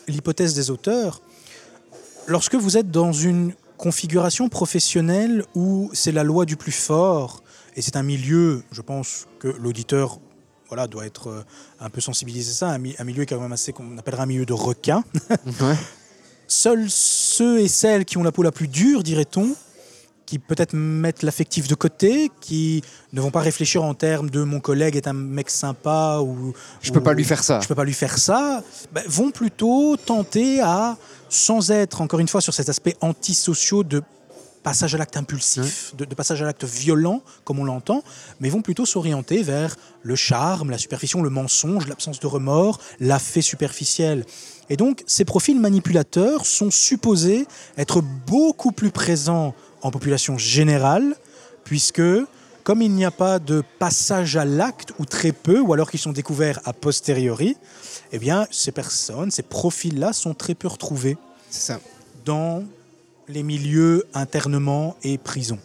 l'hypothèse des auteurs, lorsque vous êtes dans une configuration professionnelle où c'est la loi du plus fort, et c'est un milieu, je pense que l'auditeur voilà, doit être euh, un peu sensibilisé à ça, un, mi- un milieu quand même assez qu'on appellera un milieu de requins, Ouais. Seuls ceux et celles qui ont la peau la plus dure, dirait-on, qui peut-être mettent l'affectif de côté, qui ne vont pas réfléchir en termes de mon collègue est un mec sympa ou Je peux ou- pas lui faire ça. je peux pas lui faire ça, ben, vont plutôt tenter à, sans être encore une fois sur cet aspect antisociaux de passage à l'acte impulsif, de, de passage à l'acte violent, comme on l'entend, mais vont plutôt s'orienter vers le charme, la superficition, le mensonge, l'absence de remords, l'affect superficiel. Et donc, ces profils manipulateurs sont supposés être beaucoup plus présents en population générale, puisque comme il n'y a pas de passage à l'acte, ou très peu, ou alors qu'ils sont découverts a posteriori, eh bien, ces personnes, ces profils-là sont très peu retrouvés C'est ça. dans les milieux internement et prison.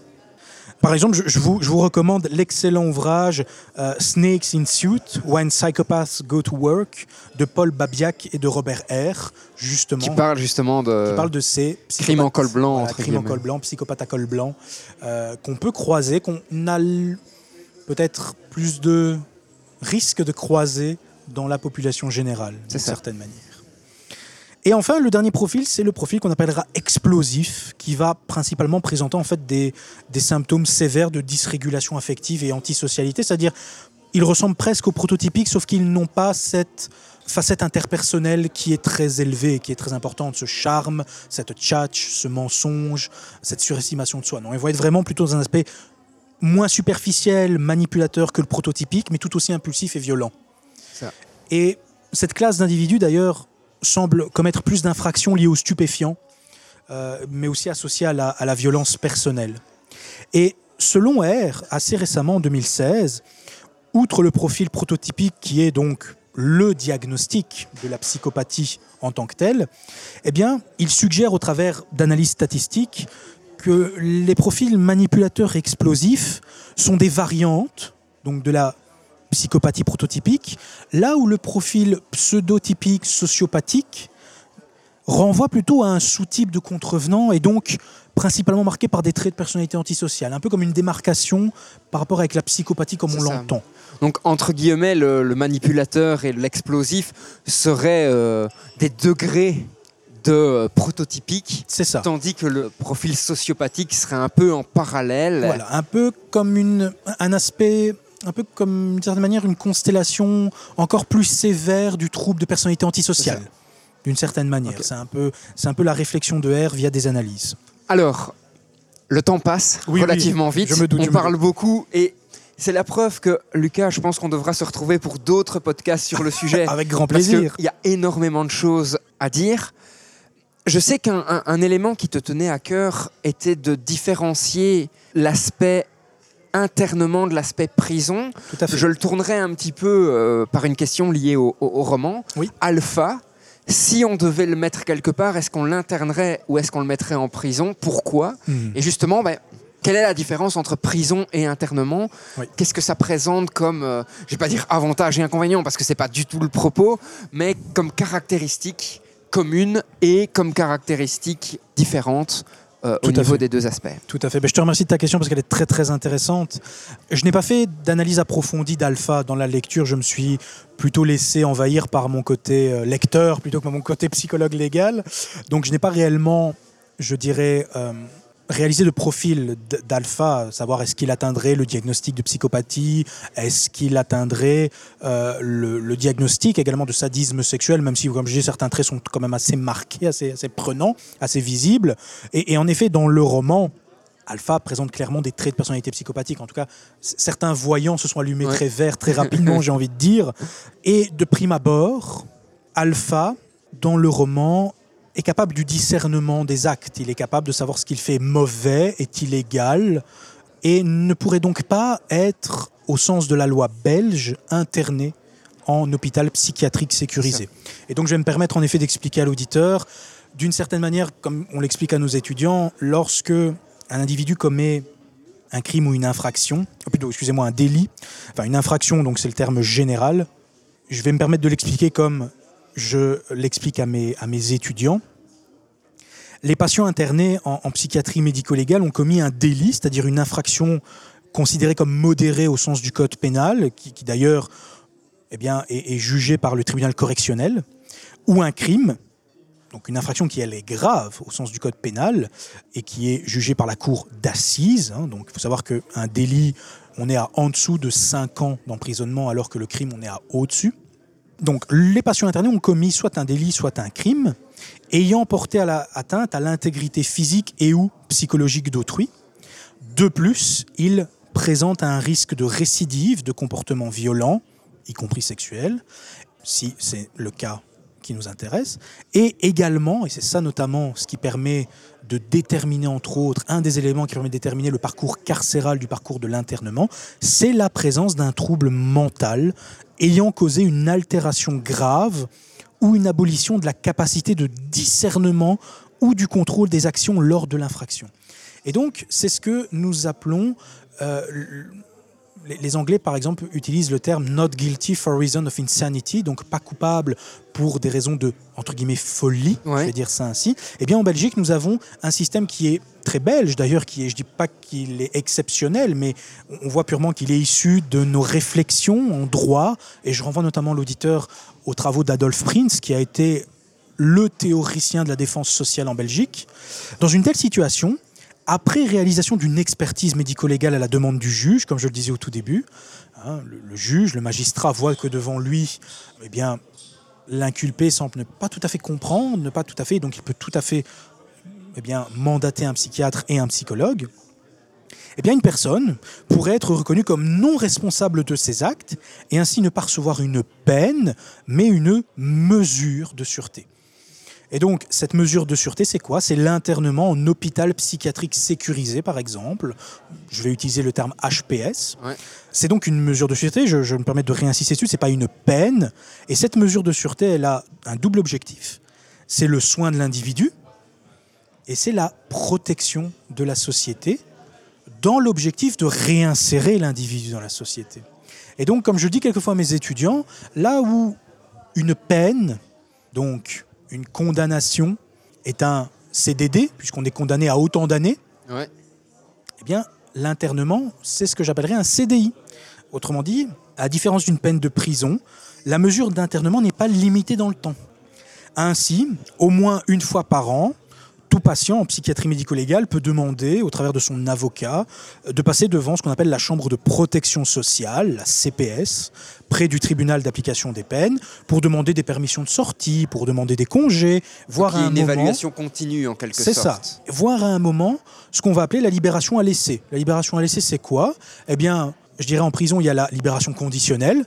Par exemple, je, je vous, je vous recommande l'excellent ouvrage euh, Snakes in Suit, When Psychopaths Go to Work de Paul Babiak et de Robert R. Justement, Qui parle justement de. qui parle de ces Crimes en col blanc, voilà, crimes en col blanc, psychopathes à col blanc, euh, qu'on peut croiser, qu'on a peut-être plus de risque de croiser dans la population générale, d'une certaine manière. Et enfin, le dernier profil, c'est le profil qu'on appellera explosif, qui va principalement présenter en fait des, des symptômes sévères de dysrégulation affective et antisocialité, c'est-à-dire ils ressemblent presque aux prototypiques, sauf qu'ils n'ont pas cette facette interpersonnelle qui est très élevée, qui est très importante, ce charme, cette tchatch, ce mensonge, cette surestimation de soi. Non, ils vont être vraiment plutôt dans un aspect moins superficiel, manipulateur que le prototypique, mais tout aussi impulsif et violent. Ça. Et cette classe d'individus, d'ailleurs, semble commettre plus d'infractions liées aux stupéfiants, euh, mais aussi associées à la, violence personnelle. Et selon R, assez récemment, en 2016, outre le profil prototypique qui est donc le diagnostic de la psychopathie en tant que telle, eh bien, il suggère au travers d'analyses statistiques que les profils manipulateurs explosifs sont des variantes donc de la psychopathie prototypique, là où le profil pseudotypique sociopathique renvoie plutôt à un sous-type de contrevenant et donc principalement marqué par des traits de personnalité antisociale, un peu comme une démarcation par rapport avec la psychopathie comme on l'entend. Donc, entre guillemets, le, le manipulateur et l'explosif seraient euh, des degrés de euh, prototypique, ça. tandis que le profil sociopathique serait un peu en parallèle. Voilà, un peu comme une, un aspect, un peu comme d'une certaine manière une constellation encore plus sévère du trouble de personnalité antisociale, d'une certaine manière. C'est un peu, c'est un peu la réflexion de R via des analyses. Alors, le temps passe Oui, oui, relativement vite. je me doute, On je me parle beaucoup et c'est la preuve que, Lucas, je pense qu'on devra se retrouver pour d'autres podcasts sur le sujet. Avec grand plaisir. qu'il y a énormément de choses à dire. Je sais qu'un un- un élément qui te tenait à cœur était de différencier l'aspect internement de l'aspect prison. Tout à fait. Je le tournerai un petit peu euh, par une question liée au, au- au roman. Oui. Alpha, si on devait le mettre quelque part, est-ce qu'on l'internerait ou est-ce qu'on le mettrait en prison? Pourquoi? Hmm. Et justement, ben, quelle est la différence entre prison et internement? Oui. Qu'est-ce que ça présente comme, euh, je vais pas dire avantage et inconvénient parce que c'est pas du tout le propos, mais comme caractéristiques communes et comme caractéristiques différentes euh, au niveau fait. des deux aspects. Tout à fait. Je te remercie de ta question parce qu'elle est très très intéressante. Je n'ai pas fait d'analyse approfondie d'alpha dans la lecture. Je me suis plutôt laissé envahir par mon côté euh, lecteur plutôt que par mon côté psychologue légal. Donc je n'ai pas réellement, je dirais, euh, réalisé de profil d'alpha, savoir est-ce qu'il atteindrait le diagnostic de psychopathie, est-ce qu'il atteindrait euh, le, le diagnostic également de sadisme sexuel, même si, comme je dis, certains traits sont quand même assez marqués, assez, assez prenants, assez visibles. Et, et en effet, dans le roman, Alpha présente clairement des traits de personnalité psychopathique. En tout cas, certains voyants se sont allumés Ouais. très verts très rapidement, j'ai envie de dire. Et de prime abord, Alpha, dans le roman, est capable du discernement des actes. Il est capable de savoir ce qu'il fait mauvais, est illégal, et ne pourrait donc pas être, au sens de la loi belge, interné en hôpital psychiatrique sécurisé. Et donc je vais me permettre en effet d'expliquer à l'auditeur, d'une certaine manière, comme on l'explique à nos étudiants, lorsque un individu commet un crime ou une infraction, oh, plutôt, excusez-moi, un délit, enfin une infraction, donc c'est le terme général, je vais me permettre de l'expliquer comme je l'explique à mes, à mes étudiants. Les patients internés en, psychiatrie médico-légale ont commis un délit, c'est-à-dire une infraction considérée comme modérée au sens du code pénal, qui, d'ailleurs eh est jugée par le tribunal correctionnel, ou un crime, donc une infraction qui elle est grave au sens du code pénal et qui est jugée par la cour d'assises. hein. donc il faut savoir qu'un délit, on est à en dessous de 5 ans d'emprisonnement alors que le crime, on est à au-dessus. Donc les patients internés ont commis soit un délit, soit un crime, ayant porté atteinte à l'intégrité physique et ou psychologique d'autrui. De plus, ils présentent un risque de récidive de comportements violents, y compris sexuels, si c'est le cas qui nous intéresse, et également, et c'est ça notamment ce qui permet de déterminer, entre autres, un des éléments qui permet de déterminer le parcours carcéral du parcours de l'internement, c'est la présence d'un trouble mental ayant causé une altération grave ou une abolition de la capacité de discernement ou du contrôle des actions lors de l'infraction. Et donc, c'est ce que nous appelons euh, les, Anglais, par exemple, utilisent le terme not guilty for reason of insanity, donc pas coupable pour des raisons de, entre guillemets, folie, Ouais. je vais dire ça ainsi. Eh bien, en Belgique, nous avons un système qui est très belge, d'ailleurs, qui est, je dis pas qu'il est exceptionnel, mais on voit purement qu'il est issu de nos réflexions en droit, et je renvoie notamment l'auditeur aux travaux d'Adolphe Prince, qui a été le théoricien de la défense sociale en Belgique. Dans une telle situation, après réalisation d'une expertise médico-légale à la demande du juge, comme je le disais au tout début, hein, le, juge, le magistrat voit que devant lui, eh bien, l'inculpé semble ne pas tout à fait comprendre, ne pas tout à fait, donc il peut tout à fait eh mandater un psychiatre et un psychologue. Eh une personne pourrait être reconnue comme non responsable de ses actes et ainsi ne pas recevoir une peine, mais une mesure de sûreté. Et donc, cette mesure de sûreté, c'est quoi? C'est l'internement en hôpital psychiatrique sécurisé, par exemple. Je vais utiliser le terme HPS. Ouais. C'est donc une mesure de sûreté, je, je me permets de réinsister dessus, c'est pas une peine. Et cette mesure de sûreté, elle a un double objectif. C'est le soin de l'individu et c'est la protection de la société dans l'objectif de réinsérer l'individu dans la société. Et donc, comme je dis quelquefois à mes étudiants, là où une peine, donc une condamnation, est un CDD, puisqu'on est condamné à autant d'années, Ouais. eh bien, l'internement, c'est ce que j'appellerais un CDI. Autrement dit, à différence d'une peine de prison, la mesure d'internement n'est pas limitée dans le temps. Ainsi, au moins une fois par an, tout patient en psychiatrie médico-légale peut demander, au travers de son avocat, de passer devant ce qu'on appelle la Chambre de protection sociale, la CPS, près du tribunal d'application des peines, pour demander des permissions de sortie, pour demander des congés, voire à un une moment... évaluation continue en quelque C'est sorte. ça. Voir à un moment ce qu'on va appeler la libération à l'essai. La libération à l'essai, c'est quoi? Eh bien, je dirais en prison, il y a la libération conditionnelle.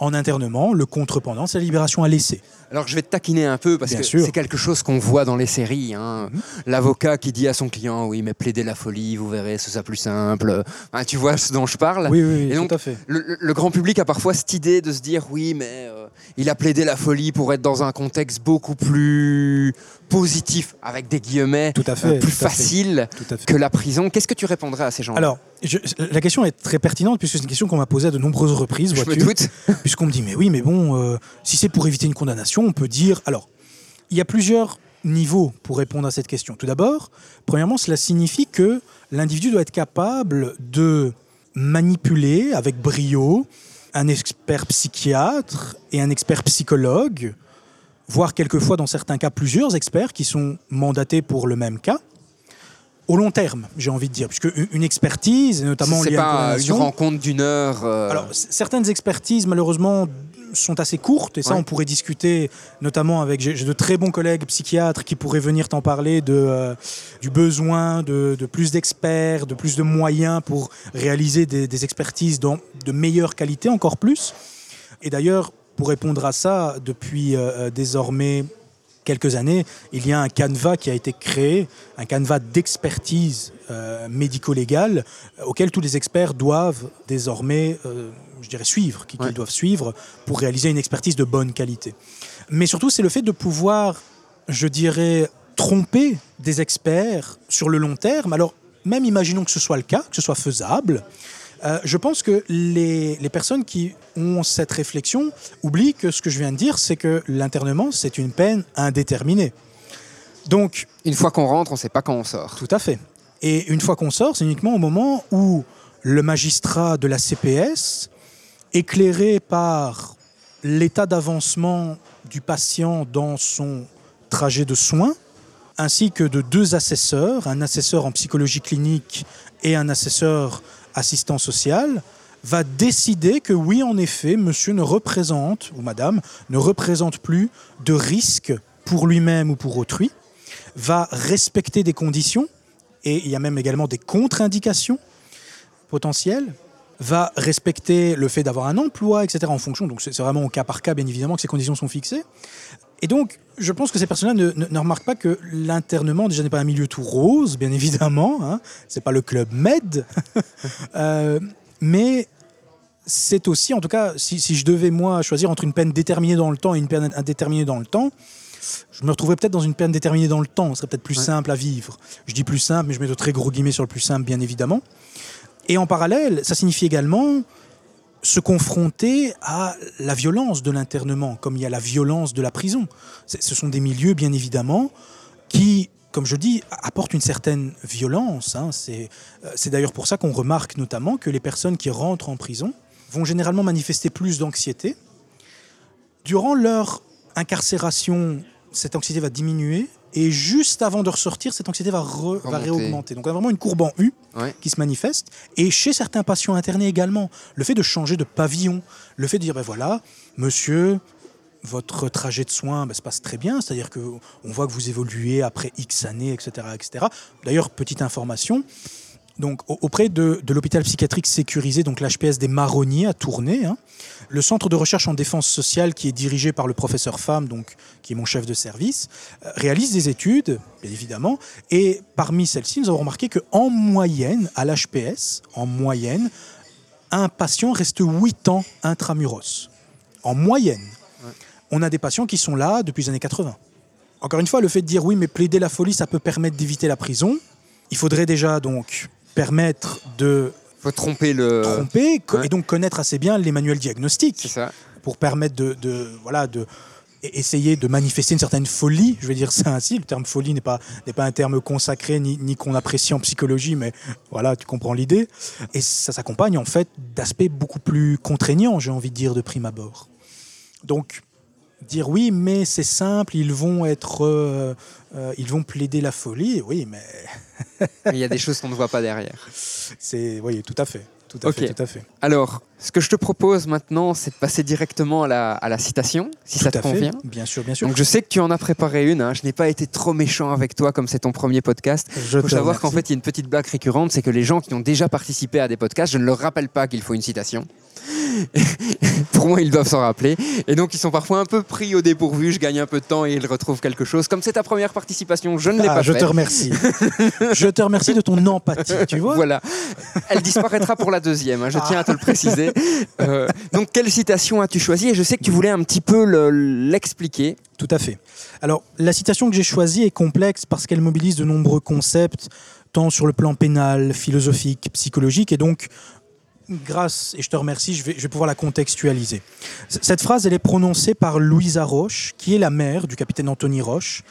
En internement, le contrependant, c'est la libération à l'essai. Alors je vais te taquiner un peu parce Bien que. Mhm. c'est quelque chose qu'on voit dans les séries. hein. L'avocat qui dit à son client oui mais plaidez la folie, vous verrez, ce sera plus simple. Hein, tu vois ce dont je parle Oui, oui, oui, Et donc, tout à fait. le grand public a parfois cette idée de se dire oui mais euh, il a plaidé la folie pour être dans un contexte beaucoup plus positif avec des guillemets Tout à fait, euh, plus tout à fait. facile Tout à fait. que la prison. Qu'est-ce que tu répondrais à ces gens Alors, je- la question est très pertinente puisque c'est une question qu'on m'a posée à de nombreuses reprises, je me doute. Puisqu'on me dit, mais oui, mais bon, euh, si c'est pour éviter une condamnation, on peut dire. Alors, il y a plusieurs niveaux pour répondre à cette question. Tout d'abord, premièrement, cela signifie que l'individu doit être capable de manipuler avec brio un expert psychiatre et un expert psychologue, voire quelquefois, dans certains cas, plusieurs experts qui sont mandatés pour le même cas. Au long terme, j'ai envie de dire, puisque une- expertise, notamment liée à une pas une rencontre d'une heure. euh, alors, certaines expertises, malheureusement, sont assez courtes, et ça, Ouais. on pourrait discuter, notamment avec. J'ai de très bons collègues psychiatres qui pourraient venir t'en parler de, euh, du besoin de, de plus d'experts, de plus de moyens pour réaliser des, des expertises dans de meilleure qualité, encore plus. Et d'ailleurs, pour répondre à ça, depuis euh, euh, désormais quelques années, il y a un canevas qui a été créé, un canevas d'expertise euh, médico-légale, auquel tous les experts doivent désormais, euh, je dirais, suivre, qu'ils Ouais. doivent suivre pour réaliser une expertise de bonne qualité. Mais surtout, c'est le fait de pouvoir, je dirais, tromper des experts sur le long terme. Alors, même imaginons que ce soit le cas, que ce soit faisable, euh, je pense que les, les personnes qui ont cette réflexion oublient que ce que je viens de dire, c'est que l'internement, c'est une peine indéterminée. Donc, Une fois qu'on rentre, on sait pas quand on sort. tout à fait. Et une fois qu'on sort, c'est uniquement au moment où le magistrat de la CPS, éclairé par l'état d'avancement du patient dans son trajet de soins, ainsi que de deux assesseurs, un assesseur en psychologie clinique et un assesseur assistant social, va décider que oui, en effet, monsieur ne représente, ou madame, ne représente plus de risque pour lui-même ou pour autrui, va respecter des conditions, et il y a même également des contre-indications potentielles, va respecter le fait d'avoir un emploi, etc. en fonction, donc c'est vraiment au cas par cas, bien évidemment, que ces conditions sont fixées. Et donc, je pense que ces personnes-là ne, ne- ne remarquent pas que l'internement, déjà, n'est pas un milieu tout rose, bien évidemment, hein, c'est pas le club Med, Euh, mais c'est aussi, en tout cas, si, si je devais, moi, choisir entre une peine déterminée dans le temps et une peine indéterminée dans le temps, je me retrouverais peut-être dans une peine déterminée dans le temps. Ce serait peut-être plus Ouais. simple à vivre. Je dis plus simple, mais je mets de très gros guillemets sur le plus simple, bien évidemment. Et en parallèle, ça signifie également se confronter à la violence de l'internement, comme il y a la violence de la prison. Ce sont des milieux, bien évidemment, qui, comme je dis, apportent une certaine violence. hein. Euh, c'est d'ailleurs pour ça qu'on remarque notamment que les personnes qui rentrent en prison vont généralement manifester plus d'anxiété. Durant leur incarcération, cette anxiété va diminuer Et juste avant de ressortir, cette anxiété va, re- va réaugmenter. Donc on a vraiment une courbe en U Ouais. qui se manifeste. Et chez certains patients internés également, le fait de changer de pavillon, le fait de dire, ben voilà, monsieur, votre trajet de soins ben, se passe très bien, c'est-à-dire qu'on voit que vous évoluez après X années, etc. etc. D'ailleurs, petite information, donc, au- auprès de, l'hôpital psychiatrique sécurisé, donc l'HPS des Marronniers à Tournai, hein, le centre de recherche en défense sociale qui est dirigé par le professeur Femme, donc qui est mon chef de service, euh, réalise des études, bien évidemment, et parmi celles-ci, nous avons remarqué qu'en moyenne, à l'HPS, en moyenne, un patient reste 8 ans intramuros. En moyenne. On a des patients qui sont là depuis les années 80. Encore une fois, le fait de dire oui, mais plaider la folie, ça peut permettre d'éviter la prison. Il faudrait déjà donc permettre de Faut tromper le. tromper co- ouais. et donc connaître assez bien les manuels diagnostiques ça. pour permettre de, de- voilà de e- essayer de manifester une certaine folie. Je vais dire ça ainsi. Le terme folie n'est pas n'est pas un terme consacré ni, ni qu'on apprécie en psychologie, mais voilà, tu comprends l'idée. Et ça s'accompagne en fait d'aspects beaucoup plus contraignants, j'ai envie de dire de prime abord. Donc dire oui, mais c'est simple, ils vont être, euh, euh, ils vont plaider la folie. Oui, mais Mais Il y a des choses qu'on ne voit pas derrière. c'est, oui, tout à fait, tout à fait, tout à fait. Alors, ce que je te propose maintenant, c'est de passer directement à la, à la citation, si ça te fait. convient. Bien sûr, bien sûr. Donc je sais que tu en as préparé une, hein. je n'ai pas été trop méchant avec toi comme c'est ton premier podcast. Je Il faut savoir qu'en fait il y a une petite blague récurrente, c'est que les gens qui ont déjà participé à des podcasts, je ne leur rappelle pas qu'il faut une citation. Pour moi, ils doivent s'en rappeler. Et donc ils sont parfois un peu pris au dépourvu, je gagne un peu de temps et ils retrouvent quelque chose. Comme c'est ta première participation, je ne l'ai Ah, pas je fait. te remercie. je te remercie de ton empathie, tu vois. Voilà. Elle disparaîtra pour la deuxième, hein, je tiens à te le préciser. Euh, donc, quelle citation as-tu choisi? Et je sais que tu voulais un petit peu le- l'expliquer. Tout à fait. Alors, la citation que j'ai choisie est complexe parce qu'elle mobilise de nombreux concepts, tant sur le plan pénal, philosophique, psychologique, et donc, grâce, et je te remercie, je vais, je vais pouvoir la contextualiser. Cette phrase, elle est prononcée par Louisa Roche, qui est la mère du capitaine Anthony Roche,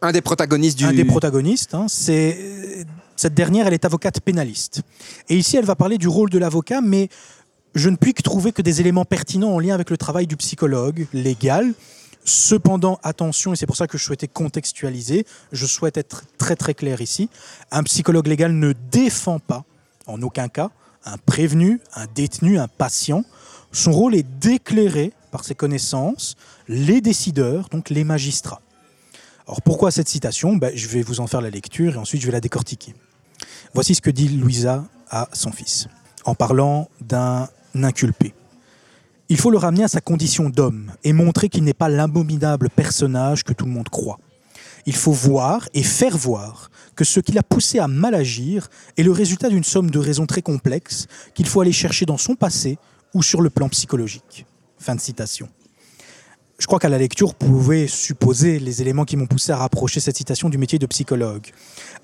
Un des protagonistes du. un des protagonistes. hein, c'est cette dernière, elle est avocate pénaliste. Et ici, elle va parler du rôle de l'avocat, mais je ne puis que trouver que des éléments pertinents en lien avec le travail du psychologue légal. Cependant, attention, et c'est pour ça que je souhaitais contextualiser, je souhaite être très très clair ici, un psychologue légal ne défend pas, en aucun cas, un prévenu, un détenu, un patient. Son rôle est d'éclairer par ses connaissances les décideurs, donc les magistrats. Alors pourquoi cette citation? Ben, Je vais vous en faire la lecture et ensuite je vais la décortiquer. Voici ce que dit Louisa à son fils, en parlant d'un inculpé. Il faut le ramener à sa condition d'homme et montrer qu'il n'est pas l'abominable personnage que tout le monde croit. Il faut voir et faire voir que ce qui l'a poussé à mal agir est le résultat d'une somme de raisons très complexes qu'il faut aller chercher dans son passé ou sur le plan psychologique. Fin de citation. Je crois qu'à la lecture, vous pouvez supposer les éléments qui m'ont poussé à rapprocher cette citation du métier de psychologue,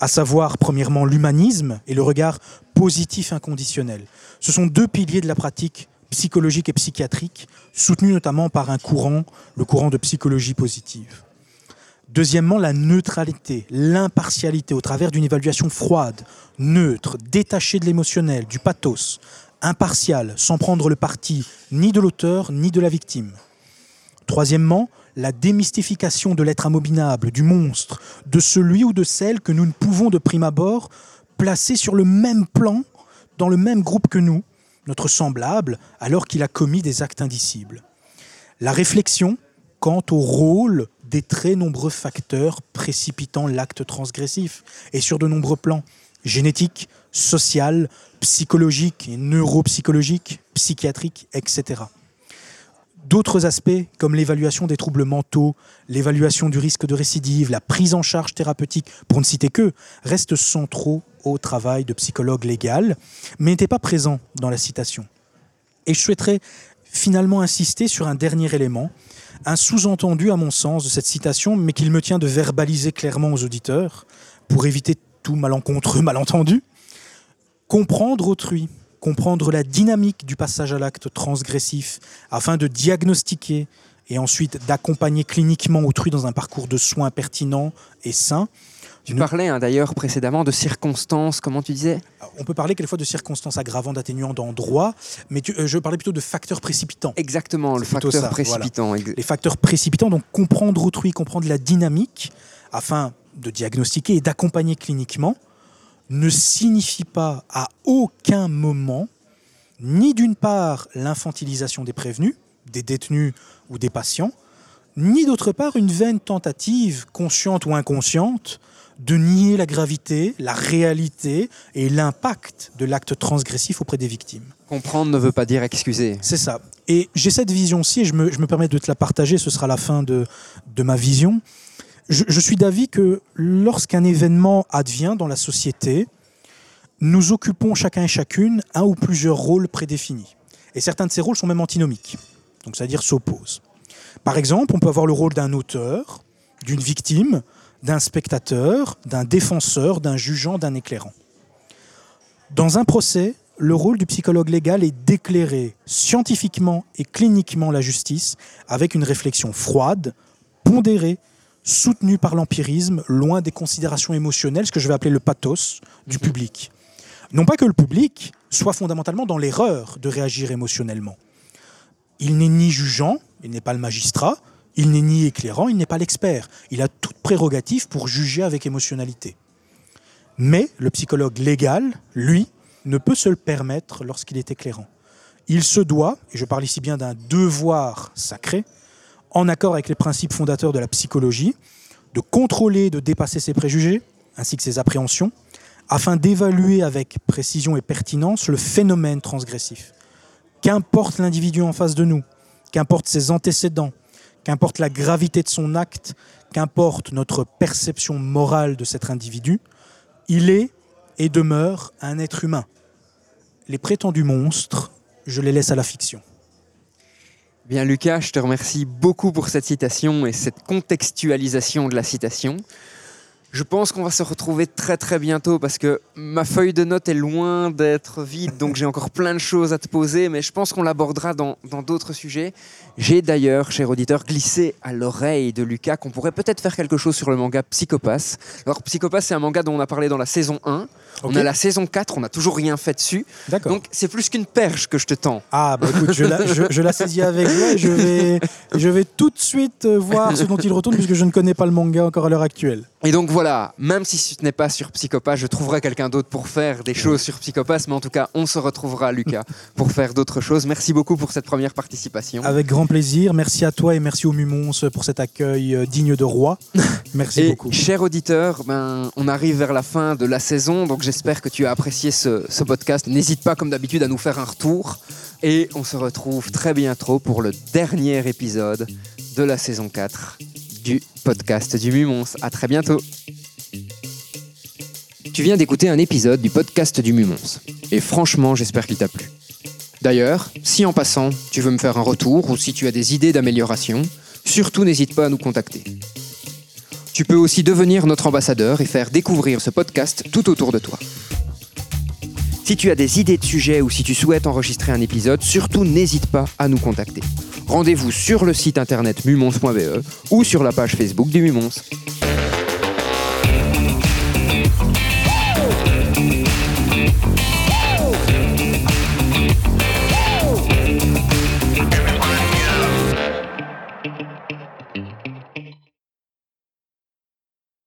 à savoir premièrement l'humanisme et le regard positif inconditionnel. Ce sont deux piliers de la pratique psychologique et psychiatrique, soutenus notamment par un courant, le courant de psychologie positive. Deuxièmement, la neutralité, l'impartialité au travers d'une évaluation froide, neutre, détachée de l'émotionnel, du pathos, impartiale, sans prendre le parti ni de l'auteur ni de la victime. Troisièmement, la démystification de l'être abominable, du monstre, de celui ou de celle que nous ne pouvons de prime abord placer sur le même plan, dans le même groupe que nous, notre semblable, alors qu'il a commis des actes indicibles. La réflexion quant au rôle des très nombreux facteurs précipitant l'acte transgressif, et sur de nombreux plans, génétique, social, psychologique et neuropsychologique, psychiatrique, etc. D'autres aspects, comme l'évaluation des troubles mentaux, l'évaluation du risque de récidive, la prise en charge thérapeutique, pour ne citer que, restent centraux au travail de psychologue légal, mais n'étaient pas présents dans la citation. Et je souhaiterais finalement insister sur un dernier élément, un sous-entendu à mon sens de cette citation, mais qu'il me tient de verbaliser clairement aux auditeurs, pour éviter tout malencontreux malentendu. Comprendre autrui, comprendre la dynamique du passage à l'acte transgressif, afin de diagnostiquer et ensuite d'accompagner cliniquement autrui dans un parcours de soins pertinent et sain. Tu parlais hein, d'ailleurs précédemment de circonstances, comment tu disais? On peut parler quelquefois de circonstances aggravantes, atténuantes en droit, mais tu- euh, je parlais plutôt de facteurs précipitants. Exactement, le facteur ça, précipitant. les facteurs précipitants, donc comprendre autrui, comprendre la dynamique, afin de diagnostiquer et d'accompagner cliniquement ne signifie pas à aucun moment ni d'une part l'infantilisation des prévenus, des détenus ou des patients, ni d'autre part une vaine tentative, consciente ou inconsciente, de nier la gravité, la réalité et l'impact de l'acte transgressif auprès des victimes. Comprendre ne veut pas dire excuser. C'est ça. Et j'ai cette vision-ci, et je me, je me permets de te la partager, ce sera la fin de, de ma vision. Je, suis d'avis que lorsqu'un événement advient dans la société, nous occupons chacun et chacune un ou plusieurs rôles prédéfinis. Et certains de ces rôles sont même antinomiques, donc c'est-à-dire s'opposent. Par exemple, on peut avoir le rôle d'un auteur, d'une victime, d'un spectateur, d'un défenseur, d'un jugeant, d'un éclairant. Dans un procès, le rôle du psychologue légal est d'éclairer scientifiquement et cliniquement la justice avec une réflexion froide, pondérée, soutenue par l'empirisme, loin des considérations émotionnelles, ce que je vais appeler le pathos du public. Non pas que le public soit fondamentalement dans l'erreur de réagir émotionnellement. Il n'est ni jugeant, il n'est pas le magistrat, il n'est ni éclairant, il n'est pas l'expert. Il a toute prérogative pour juger avec émotionnalité. Mais le psychologue légal, lui, ne peut se le permettre lorsqu'il est éclairant. Il se doit, et je parle ici bien d'un devoir sacré, en accord avec les principes fondateurs de la psychologie, de contrôler de dépasser ses préjugés, ainsi que ses appréhensions, afin d'évaluer avec précision et pertinence le phénomène transgressif. Qu'importe l'individu en face de nous, qu'importe ses antécédents, qu'importe la gravité de son acte, qu'importe notre perception morale de cet individu, il est et demeure un être humain. Les prétendus monstres, je les laisse à la fiction. Bien Lucas, je te remercie beaucoup pour cette citation et cette contextualisation de la citation. Je pense qu'on va se retrouver très très bientôt parce que ma feuille de notes est loin d'être vide, donc j'ai encore plein de choses à te poser, mais je pense qu'on l'abordera dans d'autres sujets. J'ai d'ailleurs, cher auditeur, glissé à l'oreille de Lucas qu'on pourrait peut-être faire quelque chose sur le manga Psychopass. Alors Psychopass, c'est un manga dont on a parlé dans la saison 1. On Ok. a la saison 4, on n'a toujours rien fait dessus. Donc c'est plus qu'une perche que je te tends. Ah, bah écoute, je la, je, je la saisis avec joie et je vais, je vais tout de suite euh, voir ce dont il retourne puisque je ne connais pas le manga encore à l'heure actuelle. Et donc voilà, même si ce n'est pas sur Psychopass, je trouverai quelqu'un d'autre pour faire des choses sur Psychopass, mais en tout cas, on se retrouvera, Lucas, pour faire d'autres choses. Merci beaucoup pour cette première participation. Avec grand plaisir. Merci à toi et merci au Mumons pour cet accueil euh, digne de roi. Merci Et beaucoup. cher auditeur, ben, on arrive vers la fin de la saison, donc j'espère que tu as apprécié ce, podcast. N'hésite pas, comme d'habitude, à nous faire un retour. Et on se retrouve très bientôt pour le dernier épisode de la saison 4 du podcast du Mumons. À très bientôt. Tu viens d'écouter un épisode du podcast du Mumons. Et franchement, j'espère qu'il t'a plu. D'ailleurs, si en passant, tu veux me faire un retour ou si tu as des idées d'amélioration, surtout n'hésite pas à nous contacter. Tu peux aussi devenir notre ambassadeur et faire découvrir ce podcast tout autour de toi. Si tu as des idées de sujets ou si tu souhaites enregistrer un épisode, surtout n'hésite pas à nous contacter. Rendez-vous sur le site internet mumons.be ou sur la page Facebook du Mumons.